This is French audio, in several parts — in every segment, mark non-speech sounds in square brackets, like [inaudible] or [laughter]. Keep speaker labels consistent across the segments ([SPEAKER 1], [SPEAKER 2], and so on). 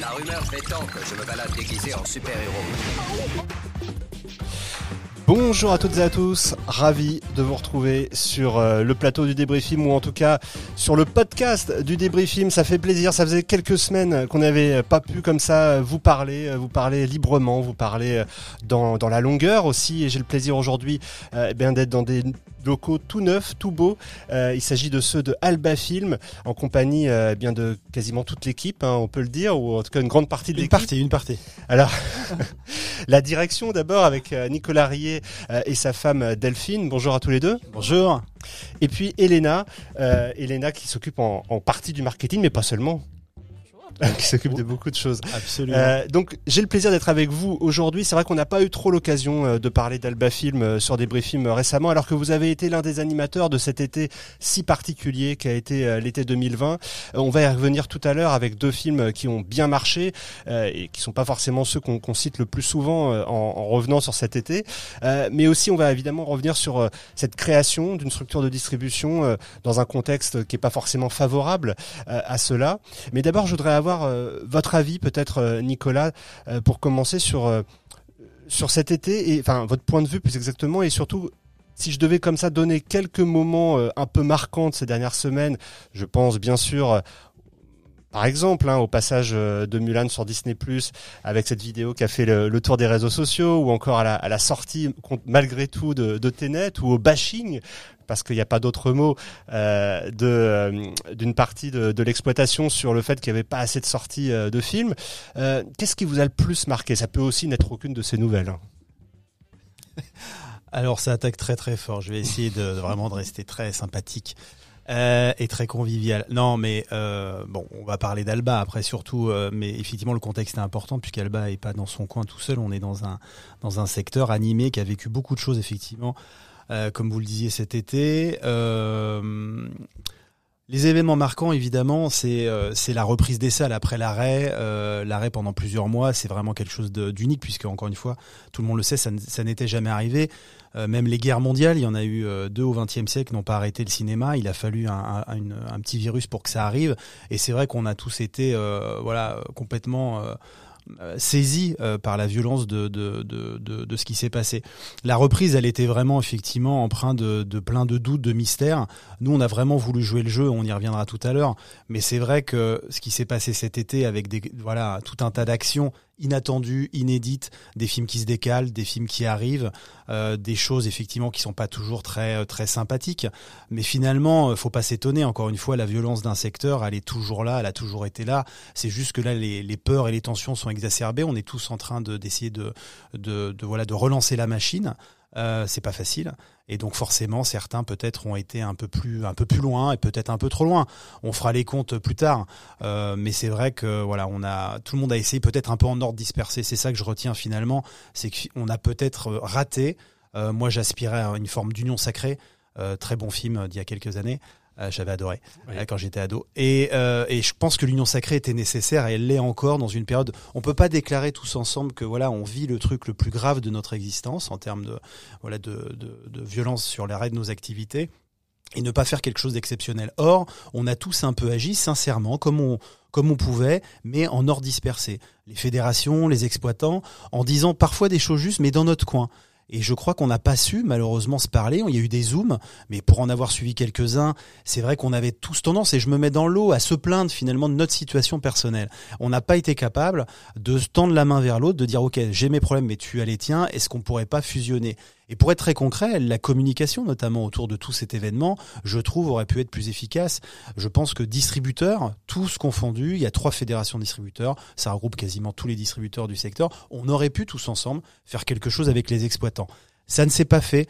[SPEAKER 1] La rumeur tant que je me balade déguisé en super-héros.
[SPEAKER 2] Bonjour à toutes et à tous, ravi de vous retrouver sur euh, le plateau du débriefing ou en tout cas sur le podcast du débriefing. Ça fait plaisir, ça faisait quelques semaines qu'on n'avait pas pu comme ça vous parler, euh, vous parler librement, vous parler euh, dans, la longueur aussi. Et j'ai le plaisir aujourd'hui eh d'être dans des locaux tout neufs, tout beaux. Euh, il s'agit de ceux de Alba Film, en compagnie euh, bien de quasiment toute l'équipe, hein, on peut le dire, ou en tout cas une grande partie de
[SPEAKER 3] Une
[SPEAKER 2] l'équipe.
[SPEAKER 3] partie, une partie.
[SPEAKER 2] Alors, [laughs] la direction d'abord avec euh, Nicolas Rier euh, et sa femme euh, Delphine. Bonjour à tous les deux.
[SPEAKER 3] Bonjour.
[SPEAKER 2] Et puis Elena, euh, Elena qui s'occupe en, en partie du marketing, mais pas seulement. Qui s'occupe de beaucoup de choses.
[SPEAKER 3] Absolument.
[SPEAKER 2] Euh, donc j'ai le plaisir d'être avec vous aujourd'hui. C'est vrai qu'on n'a pas eu trop l'occasion euh, de parler d'Alba Film euh, sur des briefings euh, récemment, alors que vous avez été l'un des animateurs de cet été si particulier qu'a été l'été 2020. Euh, on va y revenir tout à l'heure avec deux films qui ont bien marché euh, et qui sont pas forcément ceux qu'on cite le plus souvent en, en revenant sur cet été. Euh, mais aussi on va évidemment revenir sur cette création d'une structure de distribution dans un contexte qui est pas forcément favorable à cela. Mais d'abord je voudrais avoir euh, votre avis peut-être euh, Nicolas euh, pour commencer sur sur cet été et enfin votre point de vue plus exactement et surtout si je devais comme ça donner quelques moments un peu marquants de ces dernières semaines, je pense bien sûr par exemple, hein, au passage de Mulan sur Disney avec cette vidéo qui a fait le, tour des réseaux sociaux, ou encore à la, sortie, malgré tout, de, de ou au bashing, parce qu'il n'y a pas d'autre mot, euh, de, euh, d'une partie de, de l'exploitation sur le fait qu'il n'y avait pas assez de sorties euh, de films. Qu'est-ce qui vous a le plus marqué? Ça peut aussi n'être aucune de ces nouvelles. [laughs]
[SPEAKER 3] Alors ça attaque très très fort. Je vais essayer de, vraiment de rester très sympathique et très convivial. Non, mais bon, on va parler d'Alba après surtout, mais effectivement le contexte est important puisqu'Alba est pas dans son coin tout seul. On est dans un dans un secteur animé qui a vécu beaucoup de choses effectivement, euh, comme vous le disiez cet été. Euh, les événements marquants, évidemment, c'est euh, c'est la reprise des salles après l'arrêt. L'arrêt pendant plusieurs mois, c'est vraiment quelque chose d'unique puisque encore une fois, tout le monde le sait, ça, n'était jamais arrivé. Même les guerres mondiales, il y en a eu deux au XXe siècle, n'ont pas arrêté le cinéma. Il a fallu un, un- petit virus pour que ça arrive. Et c'est vrai qu'on a tous été, voilà, complètement euh, saisis euh, par la violence de, de, de, de, de ce qui s'est passé. La reprise, elle était vraiment effectivement empreinte de, de plein de doutes, de mystères. Nous, on a vraiment voulu jouer le jeu. On y reviendra tout à l'heure. Mais c'est vrai que ce qui s'est passé cet été avec des, voilà, tout un tas d'actions inattendues, inédites, des films qui se décalent, des films qui arrivent, euh, des choses effectivement qui sont pas toujours très très sympathiques. Mais finalement, euh, faut pas s'étonner. Encore une fois, la violence d'un secteur, elle est toujours là, elle a toujours été là. C'est juste que là, les, les peurs et les tensions sont exacerbées. On est tous en train de d'essayer de, de, de voilà de relancer la machine. Euh, c'est pas facile et donc forcément certains peut-être ont été un peu plus un peu plus loin et peut-être un peu trop loin. On fera les comptes plus tard, Euh, mais c'est vrai que voilà on a tout le monde a essayé peut-être un peu en ordre dispersé. C'est ça que je retiens finalement, c'est qu'on a peut-être raté. Euh, moi j'aspirais à une forme d'union sacrée. Euh, très bon film d'il y a quelques années. Euh, J'avais adoré
[SPEAKER 2] Oui.
[SPEAKER 3] euh, quand j'étais ado. Et, euh, et je pense que l'union sacrée était nécessaire et elle l'est encore dans une période. On peut pas déclarer tous ensemble que voilà, on vit le truc le plus grave de notre existence en termes de voilà de, de, de violence sur l'arrêt de nos activités et ne pas faire quelque chose d'exceptionnel. Or, on a tous un peu agi sincèrement, comme on comme on pouvait, mais en ordre dispersé. Les fédérations, les exploitants, en disant parfois des choses justes, mais dans notre coin. Et je crois qu'on n'a pas su malheureusement se parler. Il y a eu des zooms, mais pour en avoir suivi quelques-uns, c'est vrai qu'on avait tous tendance, et je me mets dans l'eau, à se plaindre finalement de notre situation personnelle. On n'a pas été capable de se tendre la main vers l'autre, de dire ok, j'ai mes problèmes, mais tu as les tiens. Est-ce qu'on pourrait pas fusionner? Et pour être très concret, la communication, notamment autour de tout cet événement, je trouve aurait pu être plus efficace. Je pense que distributeurs, tous confondus, il y a trois fédérations de distributeurs, ça regroupe quasiment tous les distributeurs du secteur. On aurait pu tous ensemble faire quelque chose avec les exploitants. Ça ne s'est pas fait.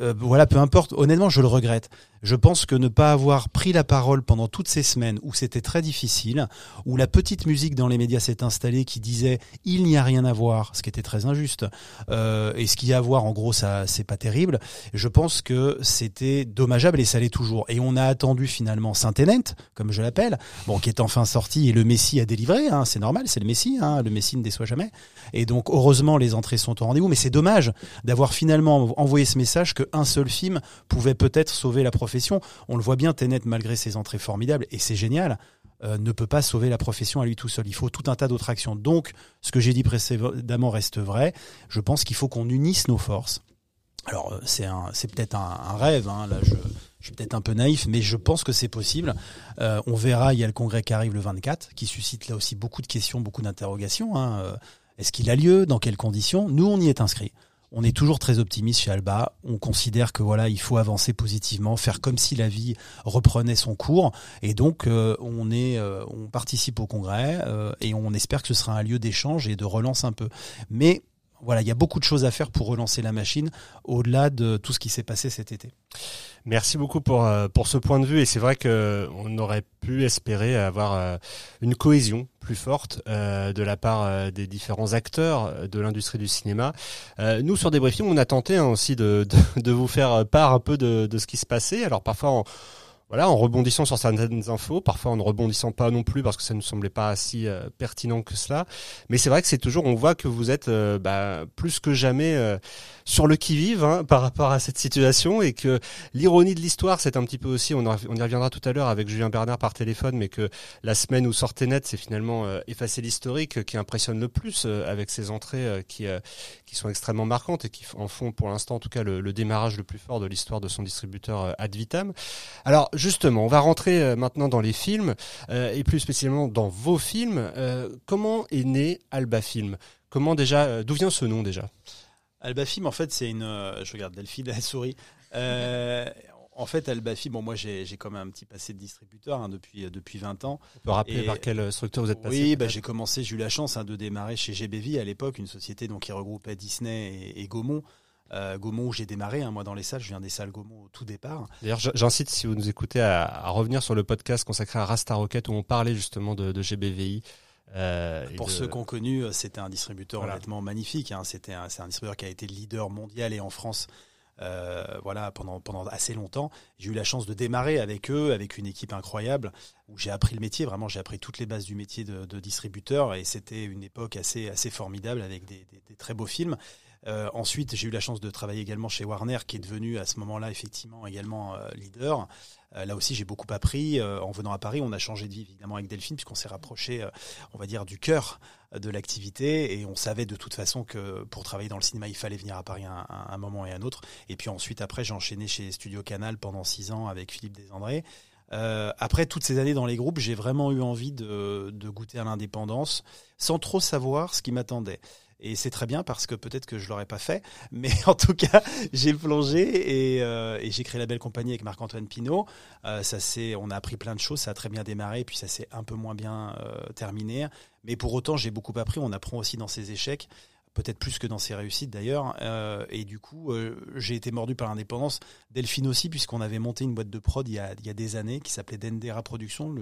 [SPEAKER 3] Euh, voilà, peu importe. Honnêtement, je le regrette. Je pense que ne pas avoir pris la parole pendant toutes ces semaines où c'était très difficile, où la petite musique dans les médias s'est installée qui disait il n'y a rien à voir, ce qui était très injuste, euh, et ce qu'il y a à voir, en gros, ça c'est pas terrible. Je pense que c'était dommageable et ça l'est toujours. Et on a attendu finalement Saint-Enent, comme je l'appelle, bon, qui est enfin sorti et le Messie a délivré. Hein, c'est normal, c'est le Messie. Hein, le Messie ne déçoit jamais. Et donc heureusement les entrées sont au rendez-vous, mais c'est dommage d'avoir finalement envoyé ce message qu'un seul film pouvait peut-être sauver la On le voit bien, Tenet, malgré ses entrées formidables, et c'est génial. euh, ne peut pas sauver la profession à lui tout seul. Il faut tout un tas d'autres actions. Donc, ce que j'ai dit précédemment reste vrai. Je pense qu'il faut qu'on unisse nos forces. Alors, euh, c'est peut-être un, rêve. Hein. Là, je, suis peut-être un peu naïf, mais je pense que c'est possible. Euh, on verra. Il y a le congrès qui arrive le 24, qui suscite là aussi beaucoup de questions, beaucoup d'interrogations. Hein. Est-ce qu'il a lieu? Dans quelles conditions? Nous, on y est inscrit. On est toujours très optimiste chez Alba. On considère que voilà, il faut avancer positivement, faire comme si la vie reprenait son cours. Et donc, euh, on est, euh, on participe au congrès euh, et on espère que ce sera un lieu d'échange et de relance un peu. Mais voilà, il y a beaucoup de choses à faire pour relancer la machine au-delà de tout ce qui s'est passé cet été.
[SPEAKER 2] Merci beaucoup pour euh, pour ce point de vue et c'est vrai que on aurait pu espérer avoir euh, une cohésion plus forte euh, de la part euh, des différents acteurs de l'industrie du cinéma. Euh, nous sur Débriefing, on a tenté hein, aussi de, de, de vous faire part un peu de, de ce qui se passait. Alors parfois en voilà, en rebondissant sur certaines infos, parfois en ne rebondissant pas non plus parce que ça ne semblait pas si euh, pertinent que cela. Mais c'est vrai que c'est toujours, on voit que vous êtes euh, bah, plus que jamais euh, sur le qui-vive hein, par rapport à cette situation et que l'ironie de l'histoire, c'est un petit peu aussi, on, y reviendra tout à l'heure avec Julien Bernard par téléphone, mais que la semaine où sortait net, c'est finalement euh, effacer l'historique qui impressionne le plus euh, avec ces entrées euh, qui, qui sont extrêmement marquantes et qui en font pour l'instant en tout cas le, démarrage le plus fort de l'histoire de son distributeur Ad Vitam. Alors justement, on va rentrer maintenant dans les films et plus spécialement dans vos films. Comment est né Alba Film? Comment déjà D'où vient ce nom déjà?
[SPEAKER 3] Albafim, en fait, c'est une. euh, je regarde Delphine, elle sourit. Euh, en fait, Albafim, bon, moi, j'ai quand même un petit passé de distributeur hein, depuis, euh, depuis 20 ans.
[SPEAKER 2] On peut rappeler
[SPEAKER 3] Et-
[SPEAKER 2] par quelle structure vous êtes passé
[SPEAKER 3] Oui, bah, j'ai commencé, j'ai eu la chance hein, de démarrer chez GBV à l'époque, une société donc, qui regroupait Disney et, et Gaumont. Euh, Gaumont où j'ai démarré, hein, moi dans les salles, je viens des salles Gaumont au tout départ.
[SPEAKER 2] D'ailleurs, j'incite, si vous nous écoutez, à, à revenir sur le podcast consacré à Rasta Rocket où on parlait justement de, de GBVI. Euh,
[SPEAKER 3] Pour
[SPEAKER 2] de-
[SPEAKER 3] ceux qui ont connu, euh, c'était un distributeur
[SPEAKER 2] Voilà.
[SPEAKER 3] honnêtement magnifique. Hein. C'était un, c'est un distributeur qui a été leader mondial et en France. euh, voilà pendant pendant assez longtemps j'ai eu la chance de démarrer avec eux avec une équipe incroyable où j'ai appris le métier vraiment j'ai appris toutes les bases du métier de, de distributeur et c'était une époque assez assez formidable avec des, des- des très beaux films Euh, ensuite j'ai eu la chance de travailler également chez Warner qui est devenu à ce moment-là effectivement également euh, leader. Euh, là aussi j'ai beaucoup appris en venant à Paris. On a changé de vie évidemment avec Delphine puisqu'on s'est rapproché on va dire du cœur de l'activité. Et on savait de toute façon que pour travailler dans le cinéma il fallait venir à Paris un, un- moment et un autre. Et puis ensuite après j'ai enchaîné chez Studio Canal pendant six ans avec Philippe Desandré après toutes ces années dans les groupes j'ai vraiment eu envie de goûter à l'indépendance sans trop savoir ce qui m'attendait et c'est très bien parce que peut-être que je l'aurais pas fait, [laughs] mais en tout cas j'ai plongé et, euh, et j'ai créé la belle compagnie avec Marc-Antoine Pinault. Euh, ça on a appris plein de choses, ça a très bien démarré, puis ça s'est un peu moins bien euh, terminé. Mais pour autant, j'ai beaucoup appris. On apprend aussi dans ses échecs, peut-être plus que dans ses réussites d'ailleurs. Et du coup, j'ai été mordu par l'indépendance. Delphine aussi, puisqu'on avait monté une boîte de prod il y a, des années qui s'appelait Dendera Productions,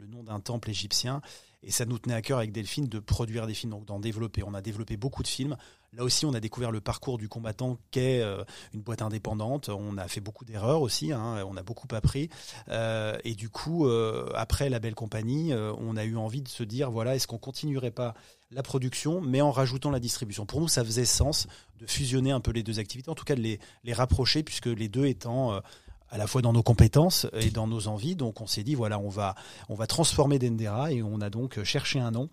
[SPEAKER 3] le nom d'un temple égyptien. Et ça nous tenait à cœur avec Delphine de produire des films, donc d'en développer. On a développé beaucoup de films. Là aussi, on a découvert le parcours du combattant qu'est euh, une boîte indépendante. On a fait beaucoup d'erreurs aussi. Hein, on a beaucoup appris. Euh, et du coup, euh, après la belle compagnie, on a eu envie de se dire voilà, est-ce qu'on continuerait pas la production, mais en rajoutant la distribution? Pour nous, ça faisait sens de fusionner un peu les deux activités, en tout cas de les, les rapprocher, puisque les deux étant à la fois dans nos compétences et dans nos envies. Donc, on s'est dit voilà, on va on va transformer Dendera et on a donc cherché un nom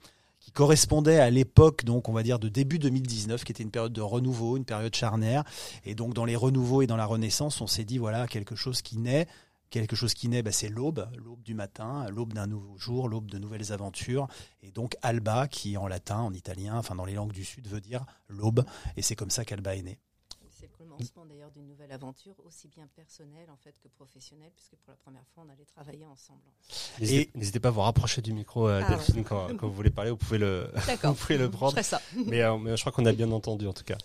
[SPEAKER 3] qui correspondait à l'époque, donc on va dire de début 2019, qui était une période de renouveau, une période charnière. Et donc dans les renouveaux et dans la renaissance, on s'est dit voilà quelque chose qui naît. Quelque chose qui naît, bah, c'est l'aube, l'aube du matin, l'aube d'un nouveau jour, l'aube de nouvelles aventures. Et donc Alba, qui en latin, en italien, enfin dans les langues du Sud, veut dire l'aube. Et c'est comme ça qu'Alba est née.
[SPEAKER 4] Commencement d'ailleurs d'une nouvelle aventure, aussi bien personnelle en fait que professionnelle, puisque pour la première fois on allait travailler ensemble.
[SPEAKER 2] N'hésitez
[SPEAKER 3] Et-
[SPEAKER 2] n'hésitez pas à vous rapprocher du micro, euh,
[SPEAKER 4] Ah,
[SPEAKER 2] Delphine, quand, quand vous voulez parler. Vous pouvez le, [laughs] vous pouvez le prendre.
[SPEAKER 4] ça.
[SPEAKER 2] Mais, euh, mais je crois qu'on a bien entendu en tout cas.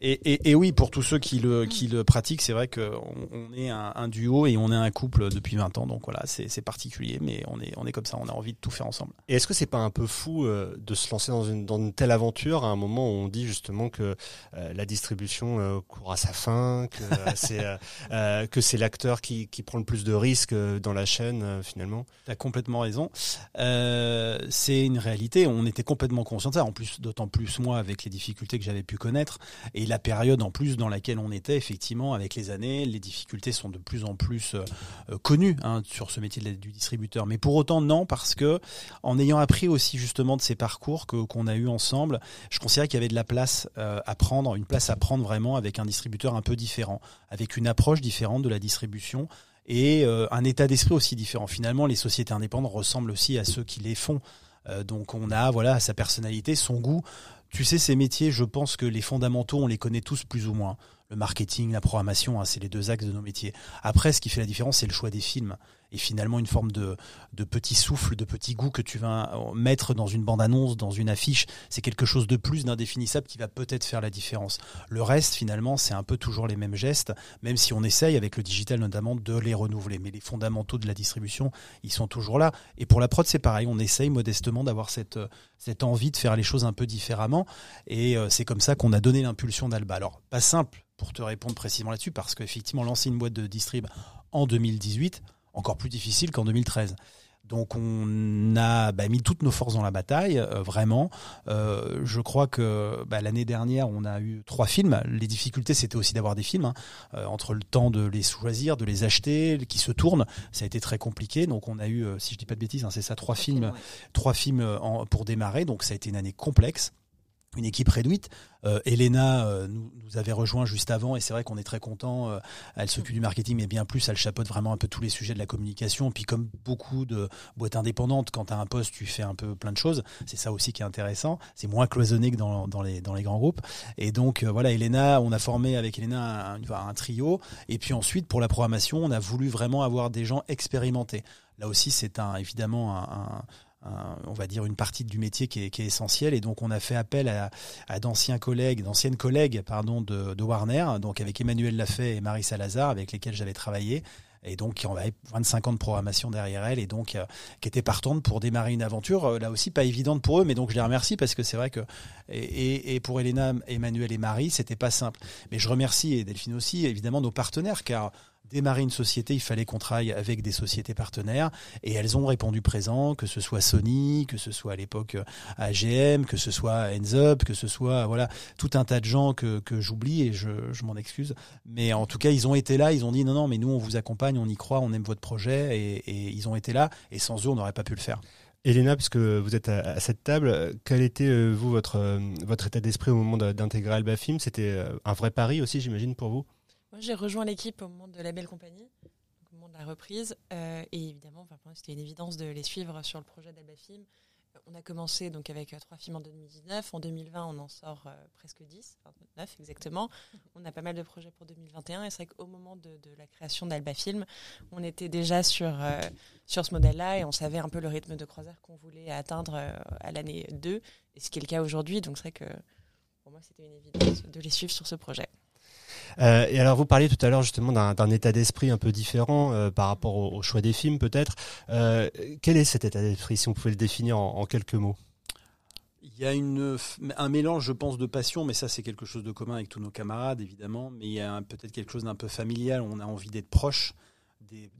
[SPEAKER 3] Et, et, et oui, pour tous ceux qui le, qui le pratiquent, c'est vrai qu'on on est un, un duo et on est un couple depuis 20 ans. Donc voilà, c'est particulier, mais on est, on est comme ça, on a envie de tout faire ensemble.
[SPEAKER 2] Et est-ce que c'est pas un peu fou euh, de se lancer dans une, dans une telle aventure à un moment où on dit justement que euh, la distribution euh, court à sa fin, que [laughs] c'est que c'est l'acteur qui, qui prend le plus de risques dans la chaîne finalement.
[SPEAKER 3] Tu as complètement raison. c'est une réalité. On était complètement conscient de ça. En plus, d'autant plus moi avec les difficultés que j'avais pu connaître et la période en plus dans laquelle on était effectivement avec les années, les difficultés sont de plus en plus connues hein, sur ce métier du distributeur. Mais pour autant non, parce que en ayant appris aussi justement de ces parcours que qu'on a eu ensemble, je considérais qu'il y avait de la place euh, à prendre, une place à prendre vraiment avec un distributeur un peu différent, avec une approche différente de la distribution et euh, un état d'esprit aussi différent. Finalement, les sociétés indépendantes ressemblent aussi à ceux qui les font. Euh, donc on a voilà sa personnalité, son goût. Tu sais, ces métiers, je pense que les fondamentaux, on les connaît tous plus ou moins. Le marketing, la programmation, hein, c'est les deux axes de nos métiers. Après, ce qui fait la différence, c'est le choix des films et finalement une forme de, de petit souffle, de petit goût que tu vas mettre dans une bande-annonce, dans une affiche. C'est quelque chose de plus d'indéfinissable qui va peut-être faire la différence. Le reste, finalement, c'est un peu toujours les mêmes gestes, même si on essaye avec le digital notamment de les renouveler. Mais les fondamentaux de la distribution, ils sont toujours là. Et pour la prod, c'est pareil. On essaye modestement d'avoir cette, cette envie de faire les choses un peu différemment. Et euh, c'est comme ça qu'on a donné l'impulsion d'Alba. Alors, pas simple pour te répondre précisément là-dessus, parce qu'effectivement, lancer une boîte de distrib en 2018, encore plus difficile qu'en 2013. Donc on a bah, mis toutes nos forces dans la bataille, euh, vraiment. Euh, je crois que bah, l'année dernière, on a eu trois films. Les difficultés, c'était aussi d'avoir des films. Hein. Euh, entre le temps de les choisir, de les acheter, qui se tournent, ça a été très compliqué. Donc on a eu, si je dis pas de bêtises, hein, c'est ça, trois films, trois films pour démarrer. Donc ça a été une année complexe une équipe réduite. Euh, Elena euh, nous, nous, avait rejoint juste avant et c'est vrai qu'on est très content. Euh, elle s'occupe du marketing mais bien plus, elle chapeaute vraiment un peu tous les sujets de la communication. Puis comme beaucoup de boîtes indépendantes, quand tu as un poste, tu fais un peu plein de choses. C'est ça aussi qui est intéressant. C'est moins cloisonné que dans, dans, les, dans les grands groupes. Et donc voilà, Elena, on a formé avec Elena un, un, trio. Et puis ensuite, pour la programmation, on a voulu vraiment avoir des gens expérimentés. Là aussi, c'est un, évidemment un, on va dire une partie du métier qui est, essentielle. Et donc on a fait appel à, à d'anciens collègues, d'anciennes collègues pardon de, de, Warner, donc avec Emmanuel Lafay et Marie Salazar avec lesquels j'avais travaillé. Et donc qui avait 25 ans de programmation derrière elle et donc euh, qui était partante pour démarrer une aventure euh, là aussi pas évidente pour eux mais donc je les remercie parce que c'est vrai que et, et, pour Elena, Emmanuel et Marie c'était pas simple. Mais je remercie et Delphine aussi évidemment nos partenaires car démarrer une société, il fallait qu'on travaille avec des sociétés partenaires et elles ont répondu présent, que ce soit Sony, que ce soit à l'époque euh, AGM, que ce soit Ends que ce soit voilà tout un tas de gens que, j'oublie et je, m'en excuse. Mais en tout cas, ils ont été là, ils ont dit non, non, mais nous on vous accompagne, on y croit, on aime votre projet et, ils ont été là et sans eux on n'aurait pas pu le faire.
[SPEAKER 2] Elena, puisque vous êtes à, cette table, quel était euh, vous votre euh, votre état d'esprit au moment d'intégrer Alba Film C'était un vrai pari aussi, j'imagine, pour vous?
[SPEAKER 5] Moi, j'ai rejoint l'équipe au moment de la belle compagnie, au moment de la reprise. Euh, et évidemment, enfin, pour moi, c'était une évidence de les suivre sur le projet d'Alba Film. Euh, on a commencé donc avec euh, trois films en 2019. En 2020, on en sort presque 10, enfin 9 exactement. [laughs] On a pas mal de projets pour 2021. Et c'est vrai qu'au moment de, de, la création d'Alba Film, on était déjà sur, sur ce modèle-là et on savait un peu le rythme de croisière qu'on voulait atteindre à l'année 2. Et ce qui est le cas aujourd'hui. Donc c'est vrai que pour moi, c'était une évidence de les suivre sur ce projet.
[SPEAKER 2] Euh, et alors vous parliez tout à l'heure justement d'un état d'esprit un peu différent euh, par rapport au, choix des films peut-être. Euh, quel est cet état d'esprit si on pouvait le définir en, quelques mots?
[SPEAKER 3] Il y a un mélange, je pense, de passion, mais ça c'est quelque chose de commun avec tous nos camarades, évidemment. Mais il y a peut-être quelque chose d'un peu familial. On a envie d'être proche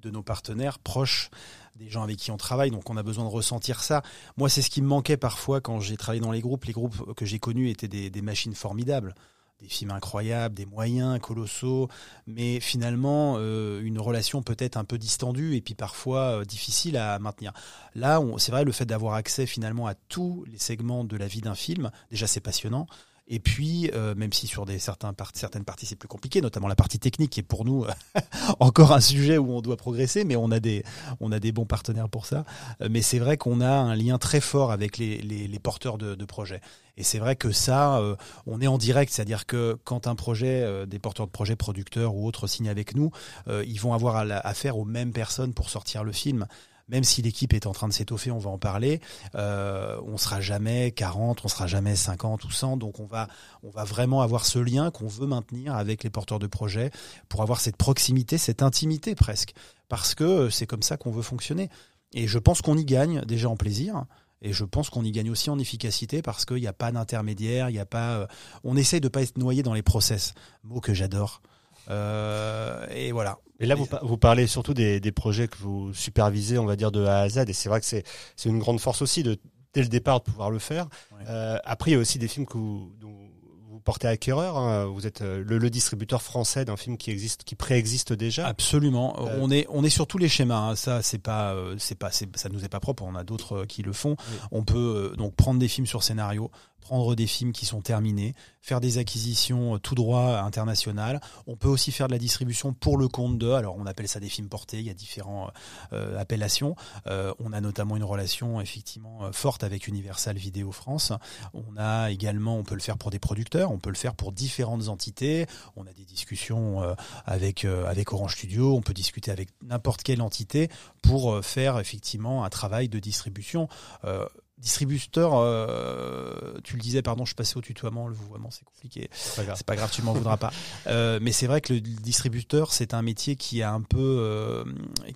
[SPEAKER 3] de nos partenaires, proche des gens avec qui on travaille. Donc on a besoin de ressentir ça. Moi, c'est ce qui me manquait parfois quand j'ai travaillé dans les groupes. Les groupes que j'ai connus étaient des machines formidables des films incroyables, des moyens colossaux, mais finalement euh, une relation peut-être un peu distendue et puis parfois euh, difficile à maintenir. Là, c'est vrai, le fait d'avoir accès finalement à tous les segments de la vie d'un film, déjà c'est passionnant. Et puis, euh, même si sur des certains certaines parties c'est plus compliqué, notamment la partie technique qui est pour nous [laughs] encore un sujet où on doit progresser, mais on a des on a des bons partenaires pour ça. Euh, mais c'est vrai qu'on a un lien très fort avec les, les, les porteurs de, de, projets. Et c'est vrai que ça, euh, on est en direct, c'est-à-dire que quand un projet, des porteurs de projets, producteurs ou autres signent avec nous, ils vont avoir affaire aux mêmes personnes pour sortir le film même si l'équipe est en train de s'étoffer, on va en parler, euh, on sera jamais 40, on sera jamais 50 ou 100, donc on va, on va vraiment avoir ce lien qu'on veut maintenir avec les porteurs de projets pour avoir cette proximité, cette intimité presque, parce que c'est comme ça qu'on veut fonctionner. Et je pense qu'on y gagne déjà en plaisir, Et je pense qu'on y gagne aussi en efficacité parce qu'il n'y a pas d'intermédiaire, il y a pas. euh, on essaye de pas être noyé dans les process, mot que j'adore. Euh, et voilà.
[SPEAKER 2] Et là, vous, vous parlez surtout des, des projets que vous supervisez, on va dire, de A à Z. Et c'est vrai que c'est une grande force aussi de, dès le départ, de pouvoir le faire.
[SPEAKER 3] Ouais.
[SPEAKER 2] Euh, après, il y a aussi des films que vous, dont vous portez acquéreur. hein. Vous êtes euh, le, le distributeur français d'un film qui existe, qui préexiste déjà.
[SPEAKER 3] Absolument.
[SPEAKER 2] Euh,
[SPEAKER 3] On est on est sur tous les schémas. hein. Ça c'est pas c'est pas ça nous est pas propre. On a d'autres qui le font.
[SPEAKER 2] Oui.
[SPEAKER 3] On peut donc prendre des films sur scénario, prendre des films qui sont terminés, faire des acquisitions euh, tout droit internationales. On peut aussi faire de la distribution pour le compte de. Alors on appelle ça des films portés. Il y a différentes euh, appellations. Euh, on a notamment une relation effectivement forte avec Universal Vidéo France. On a également, on peut le faire pour des producteurs, on peut le faire pour différentes entités. On a des discussions avec avec Orange Studio. On peut discuter avec n'importe quelle entité pour faire effectivement un travail de distribution. Distributeur, euh, tu le disais, pardon, je passé au tutoiement, le vouvoiement, c'est compliqué.
[SPEAKER 2] C'est pas grave.
[SPEAKER 3] C'est pas grave, tu m'en voudras pas. [laughs] Euh, mais c'est vrai que le distributeur, c'est un métier qui a un peu, euh,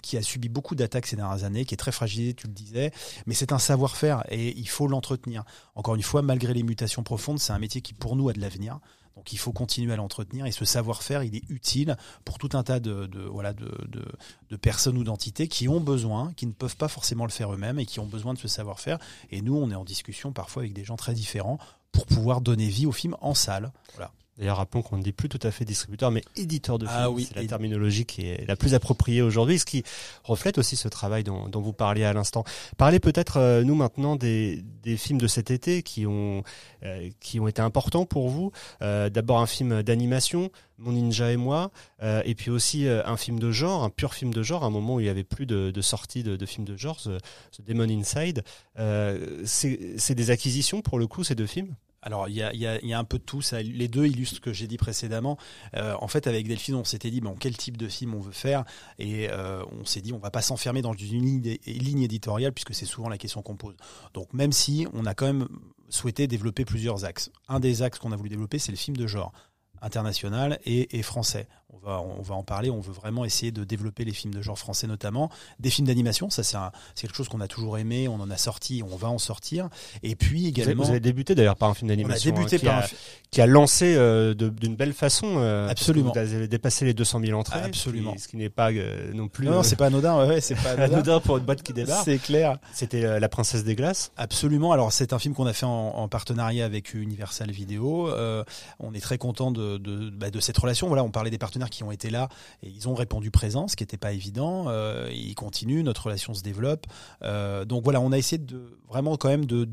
[SPEAKER 3] qui a subi beaucoup d'attaques ces dernières années, qui est très fragilisé, tu le disais. Mais c'est un savoir-faire et il faut l'entretenir. Encore une fois, malgré les mutations profondes, c'est un métier qui pour nous a de l'avenir. Donc il faut continuer à l'entretenir et ce savoir-faire, il est utile pour tout un tas de, voilà de personnes ou d'entités qui ont besoin, qui ne peuvent pas forcément le faire eux-mêmes et qui ont besoin de ce savoir-faire. Et nous, on est en discussion parfois avec des gens très différents pour pouvoir donner vie au film en salle. Voilà.
[SPEAKER 2] D'ailleurs, rappelons qu'on ne dit plus tout à fait distributeur, mais éditeur de
[SPEAKER 3] Ah
[SPEAKER 2] films.
[SPEAKER 3] oui,
[SPEAKER 2] c'est la terminologie qui est la plus appropriée aujourd'hui, ce qui reflète aussi ce travail dont, dont vous parliez à l'instant. Parlez peut-être, euh, nous, maintenant, des, des films de cet été qui ont, euh, qui ont été importants pour vous. Euh, D'abord, un film d'animation, Mon Ninja et moi, euh, et puis aussi euh, un film de genre, un pur film de genre, un moment où il n'y avait plus de, de sorties de, de films de genre, The, The Demon Inside. Euh, c'est des acquisitions, pour le coup, ces deux films?
[SPEAKER 3] Alors, il y a, un peu de tout. Ça, les deux illustrent ce que j'ai dit précédemment. Euh, en fait, avec Delphine, on s'était dit bon, quel type de film on veut faire? Et euh, on s'est dit, on va pas s'enfermer dans une ligne, éditoriale, puisque c'est souvent la question qu'on pose. Donc, même si on a quand même souhaité développer plusieurs axes. Un des axes qu'on a voulu développer, c'est le film de genre international et français. On va, on va en parler. On veut vraiment essayer de développer les films de genre français notamment, des films d'animation. Ça, c'est un- c'est quelque chose qu'on a toujours aimé. On en a sorti, on va en sortir. Et puis
[SPEAKER 2] Vous avez,
[SPEAKER 3] également,
[SPEAKER 2] vous avez débuté d'ailleurs par un film
[SPEAKER 3] on a
[SPEAKER 2] d'animation
[SPEAKER 3] débuté
[SPEAKER 2] hein, qui,
[SPEAKER 3] par
[SPEAKER 2] a,
[SPEAKER 3] un fi-
[SPEAKER 2] qui a lancé euh, de- d'une belle façon. euh,
[SPEAKER 3] Absolument.
[SPEAKER 2] Vous avez dépassé les 200 000 entrées.
[SPEAKER 3] Absolument.
[SPEAKER 2] Ce qui, ce qui n'est pas euh, non plus
[SPEAKER 3] Non, non, c'est pas anodin. Ouais, c'est pas [laughs] anodin.
[SPEAKER 2] anodin pour une boîte qui débarque.
[SPEAKER 3] C'est clair.
[SPEAKER 2] C'était La Princesse des Glaces.
[SPEAKER 3] Absolument. Alors c'est un film qu'on a fait en, en partenariat avec Universal Vidéo. Euh, on est très content de, de, bah, de cette relation. Voilà, on parlait des partenaires qui ont été là et ils ont répondu présent, ce qui n'était pas évident. Euh, ils continuent, notre relation se développe. Euh, donc voilà, on a essayé de vraiment quand même de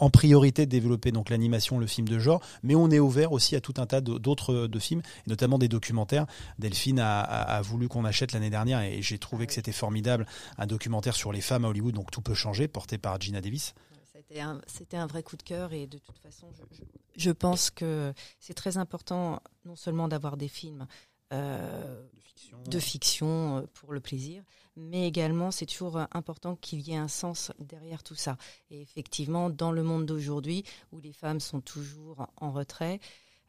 [SPEAKER 3] en priorité de développer donc l'animation, le film de genre, mais on est ouvert aussi à tout un tas d'autres de films, notamment des documentaires. Delphine a, a- a voulu qu'on achète l'année dernière et j'ai trouvé que c'était formidable un documentaire sur les femmes à Hollywood, donc tout peut changer, porté par Gina Davis.
[SPEAKER 4] C'était un, vrai coup de cœur et de toute façon, je, je- je pense que c'est très important non seulement d'avoir des films euh, de fiction euh, pour le plaisir, mais également c'est toujours euh, important qu'il y ait un sens derrière tout ça. Et effectivement, dans le monde d'aujourd'hui, où les femmes sont toujours en retrait,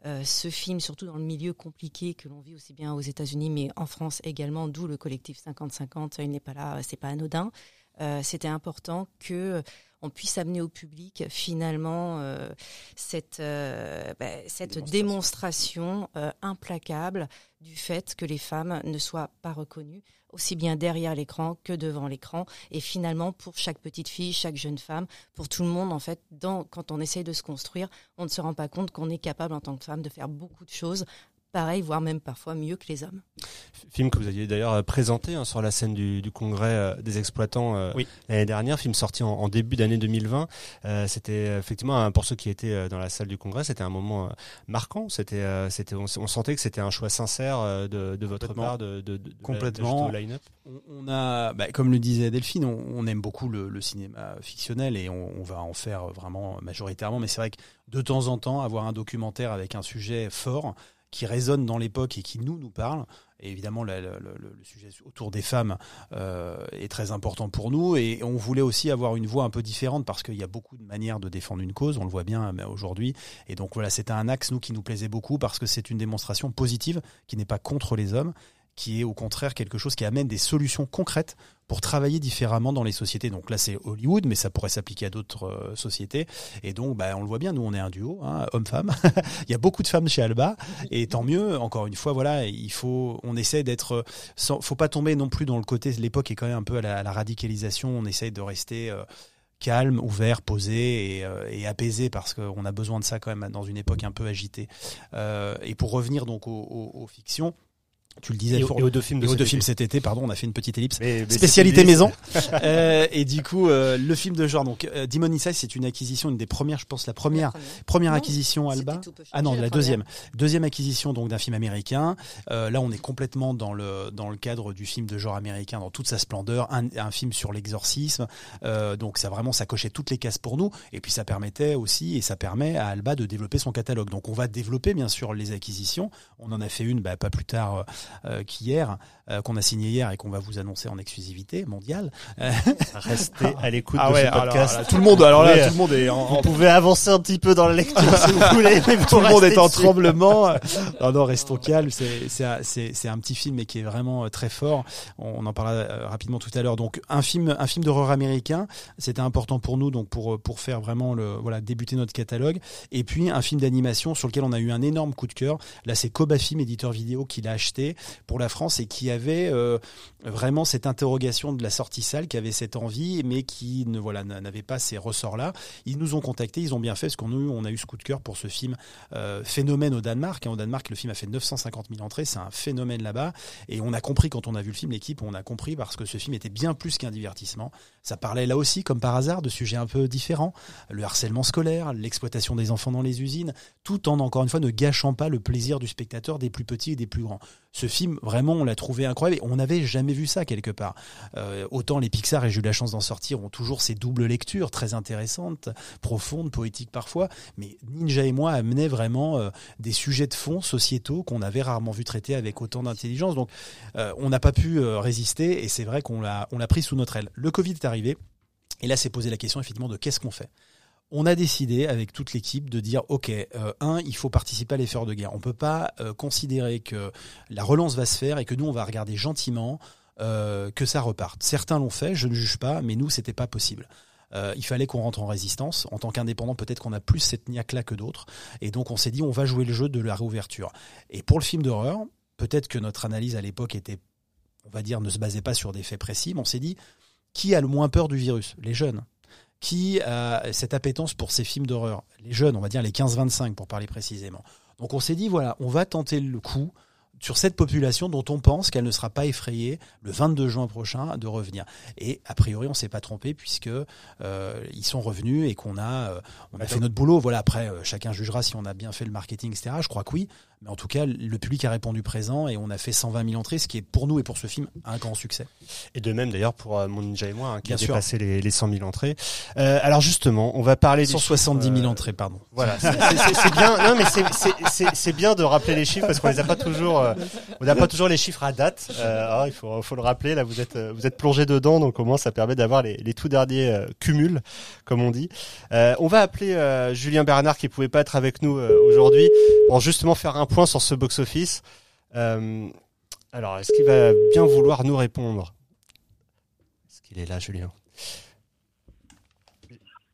[SPEAKER 4] euh, ce film, surtout dans le milieu compliqué que l'on vit aussi bien aux États-Unis, mais en France également, d'où le collectif 50-50, il n'est pas là, c'est pas anodin. Euh, C'était important que on puisse amener au public finalement euh, cette, euh, bah, cette démonstration. euh, implacable du fait que les femmes ne soient pas reconnues aussi bien derrière l'écran que devant l'écran. Et finalement pour chaque petite fille, chaque jeune femme, pour tout le monde en fait, dans, quand on essaye de se construire, on ne se rend pas compte qu'on est capable en tant que femme de faire beaucoup de choses pareil, voire même parfois mieux que les hommes.
[SPEAKER 2] Film que vous aviez d'ailleurs euh, présenté hein, sur la scène du, du congrès euh, des exploitants euh,
[SPEAKER 3] Oui.
[SPEAKER 2] l'année dernière, film sorti en, en début d'année 2020. Euh, c'était effectivement pour ceux qui étaient dans la salle du congrès, c'était un moment euh, marquant. C'était, euh, c'était, on, on sentait que c'était un choix sincère euh, de, de votre part de, de, de,
[SPEAKER 3] Complètement.
[SPEAKER 2] line-up.
[SPEAKER 3] On, on a, bah, comme le disait Delphine, on, on aime beaucoup le, le cinéma fictionnel et on, on va en faire vraiment majoritairement. Mais c'est vrai que de temps en temps, avoir un documentaire avec un sujet fort qui résonne dans l'époque et qui nous nous parle. Et évidemment, le, sujet autour des femmes euh, est très important pour nous. Et on voulait aussi avoir une voix un peu différente parce qu'il y a beaucoup de manières de défendre une cause. On le voit bien mais aujourd'hui. Et donc voilà, c'était un axe nous qui nous plaisait beaucoup parce que c'est une démonstration positive qui n'est pas contre les hommes qui est au contraire quelque chose qui amène des solutions concrètes pour travailler différemment dans les sociétés. Donc là, c'est Hollywood, mais ça pourrait s'appliquer à d'autres euh, sociétés. Et donc, bah, on le voit bien, nous, on est un duo, hein, homme-femme. [laughs] il y a beaucoup de femmes chez Alba, et tant mieux. Encore une fois, voilà, il faut, on essaie d'être, faut pas tomber non plus dans le côté. L'époque est quand même un peu à la, radicalisation. On essaie de rester euh, calme, ouvert, posé et, euh, et apaisé parce qu'on a besoin de ça quand même dans une époque un peu agitée. Et pour revenir donc aux fictions, tu le disais.
[SPEAKER 2] Et, pour, et aux deux films, de
[SPEAKER 3] aux deux films cet été, pardon, on a fait une petite ellipse. Mais, mais Spécialité maison. [laughs] euh, et du coup, euh, le film de genre, donc euh, Demon Inside, c'est une acquisition, une des premières, je pense, la première, la première, première acquisition Alba. Ah non, la, la deuxième, deuxième acquisition donc d'un film américain. Euh, là, on est complètement dans le dans le cadre du film de genre américain dans toute sa splendeur, un, un film sur l'exorcisme. Euh, donc ça vraiment, ça cochait toutes les cases pour nous. Et puis ça permettait aussi, et ça permet à Alba de développer son catalogue. Donc on va développer bien sûr les acquisitions. On en a fait une, bah, pas plus tard euh, qu'hier, euh, qu'on a signé hier et qu'on va vous annoncer en exclusivité mondiale. [laughs]
[SPEAKER 2] Restez à l'écoute ah de ouais, ce podcast.
[SPEAKER 3] Alors, tout le monde, alors là, tout le monde est. En,
[SPEAKER 2] vous pouvez avancer un petit peu dans la lecture si vous voulez. Mais
[SPEAKER 3] tout le monde est en tremblement. [laughs] non, non, restons calmes. C'est c'est c'est un petit film mais qui est vraiment euh, très fort. On en parlera rapidement tout à l'heure. Donc un film un film d'horreur américain, c'était important pour nous donc pour pour faire vraiment le voilà débuter notre catalogue. Et puis un film d'animation sur lequel on a eu un énorme coup de cœur. Là, c'est Koba Film, éditeur vidéo, qui l'a acheté pour la France et qui avait euh, vraiment cette interrogation de la sortie salle, qui avait cette envie, mais qui ne voilà n'avait pas ces ressorts-là. Ils nous ont contactés, ils ont bien fait, parce qu'on a on a eu ce coup de cœur pour ce film euh, phénomène au Danemark. Hein, au Danemark, le film a fait 950 000 entrées, c'est un phénomène là-bas, et on a compris quand on a vu le film, l'équipe, on a compris parce que ce film était bien plus qu'un divertissement. Ça parlait là aussi, comme par hasard, de sujets un peu différents, le harcèlement scolaire, l'exploitation des enfants dans les usines, tout en encore une fois ne gâchant pas le plaisir du spectateur des plus petits et des plus grands. Ce film, vraiment, on l'a trouvé incroyable. On n'avait jamais vu ça quelque part. Euh, autant les Pixar, et j'ai eu la chance d'en sortir, ont toujours ces doubles lectures très intéressantes, profondes, poétiques parfois. Mais Ninja et moi amenaient vraiment euh, des sujets de fond sociétaux qu'on avait rarement vu traiter avec autant d'intelligence. Donc, euh, on n'a pas pu résister et c'est vrai qu'on l'a, on l'a pris sous notre aile. Le Covid est arrivé. Et là, c'est posé la question effectivement de qu'est-ce qu'on fait? On a décidé avec toute l'équipe de dire ok, euh, un, il faut participer à l'effort de guerre. On peut pas euh, considérer que la relance va se faire et que nous on va regarder gentiment euh, que ça reparte. Certains l'ont fait, je ne juge pas, mais nous c'était pas possible. Il fallait qu'on rentre en résistance. En tant qu'indépendant, peut-être qu'on a plus cette niaque-là que d'autres. Et donc on s'est dit on va jouer le jeu de la réouverture. Et pour le film d'horreur, peut-être que notre analyse à l'époque était, on va dire, ne se basait pas sur des faits précis, mais on s'est dit qui a le moins peur du virus? Les jeunes qui a cette appétence pour ces films d'horreur. Les jeunes, on va dire les 15-25 pour parler précisément. Donc on s'est dit, voilà, on va tenter le coup sur cette population dont on pense qu'elle ne sera pas effrayée le 22 juin prochain de revenir. Et a priori, on s'est pas trompé puisque euh, ils sont revenus et qu'on a euh, on a fait notre boulot. Voilà, après euh, chacun jugera si on a bien fait le marketing, etc. Je crois que oui. Mais en tout cas, le public a répondu présent et on a fait 120 000 entrées, ce qui est pour nous et pour ce film un grand succès.
[SPEAKER 2] Et de même d'ailleurs pour euh, Mon Ninja et moi, hein, qui Bien a dépassé les, les 100 000 entrées. Euh, alors justement, on va parler
[SPEAKER 3] 170 000 euh, entrées, pardon.
[SPEAKER 2] Voilà, c'est bien. Non, mais c'est bien de rappeler les chiffres parce qu'on les a pas toujours. Euh, on n'a pas toujours les chiffres à date. Euh, il faut, faut le rappeler. Là, vous êtes vous êtes plongé dedans, donc au moins ça permet d'avoir les, les tout derniers cumuls, comme on dit. on va appeler Julien Bernard qui pouvait pas être avec nous aujourd'hui pour justement faire un point sur ce box-office. Euh, alors, est-ce qu'il va bien vouloir nous répondre? Est-ce qu'il est là, Julien?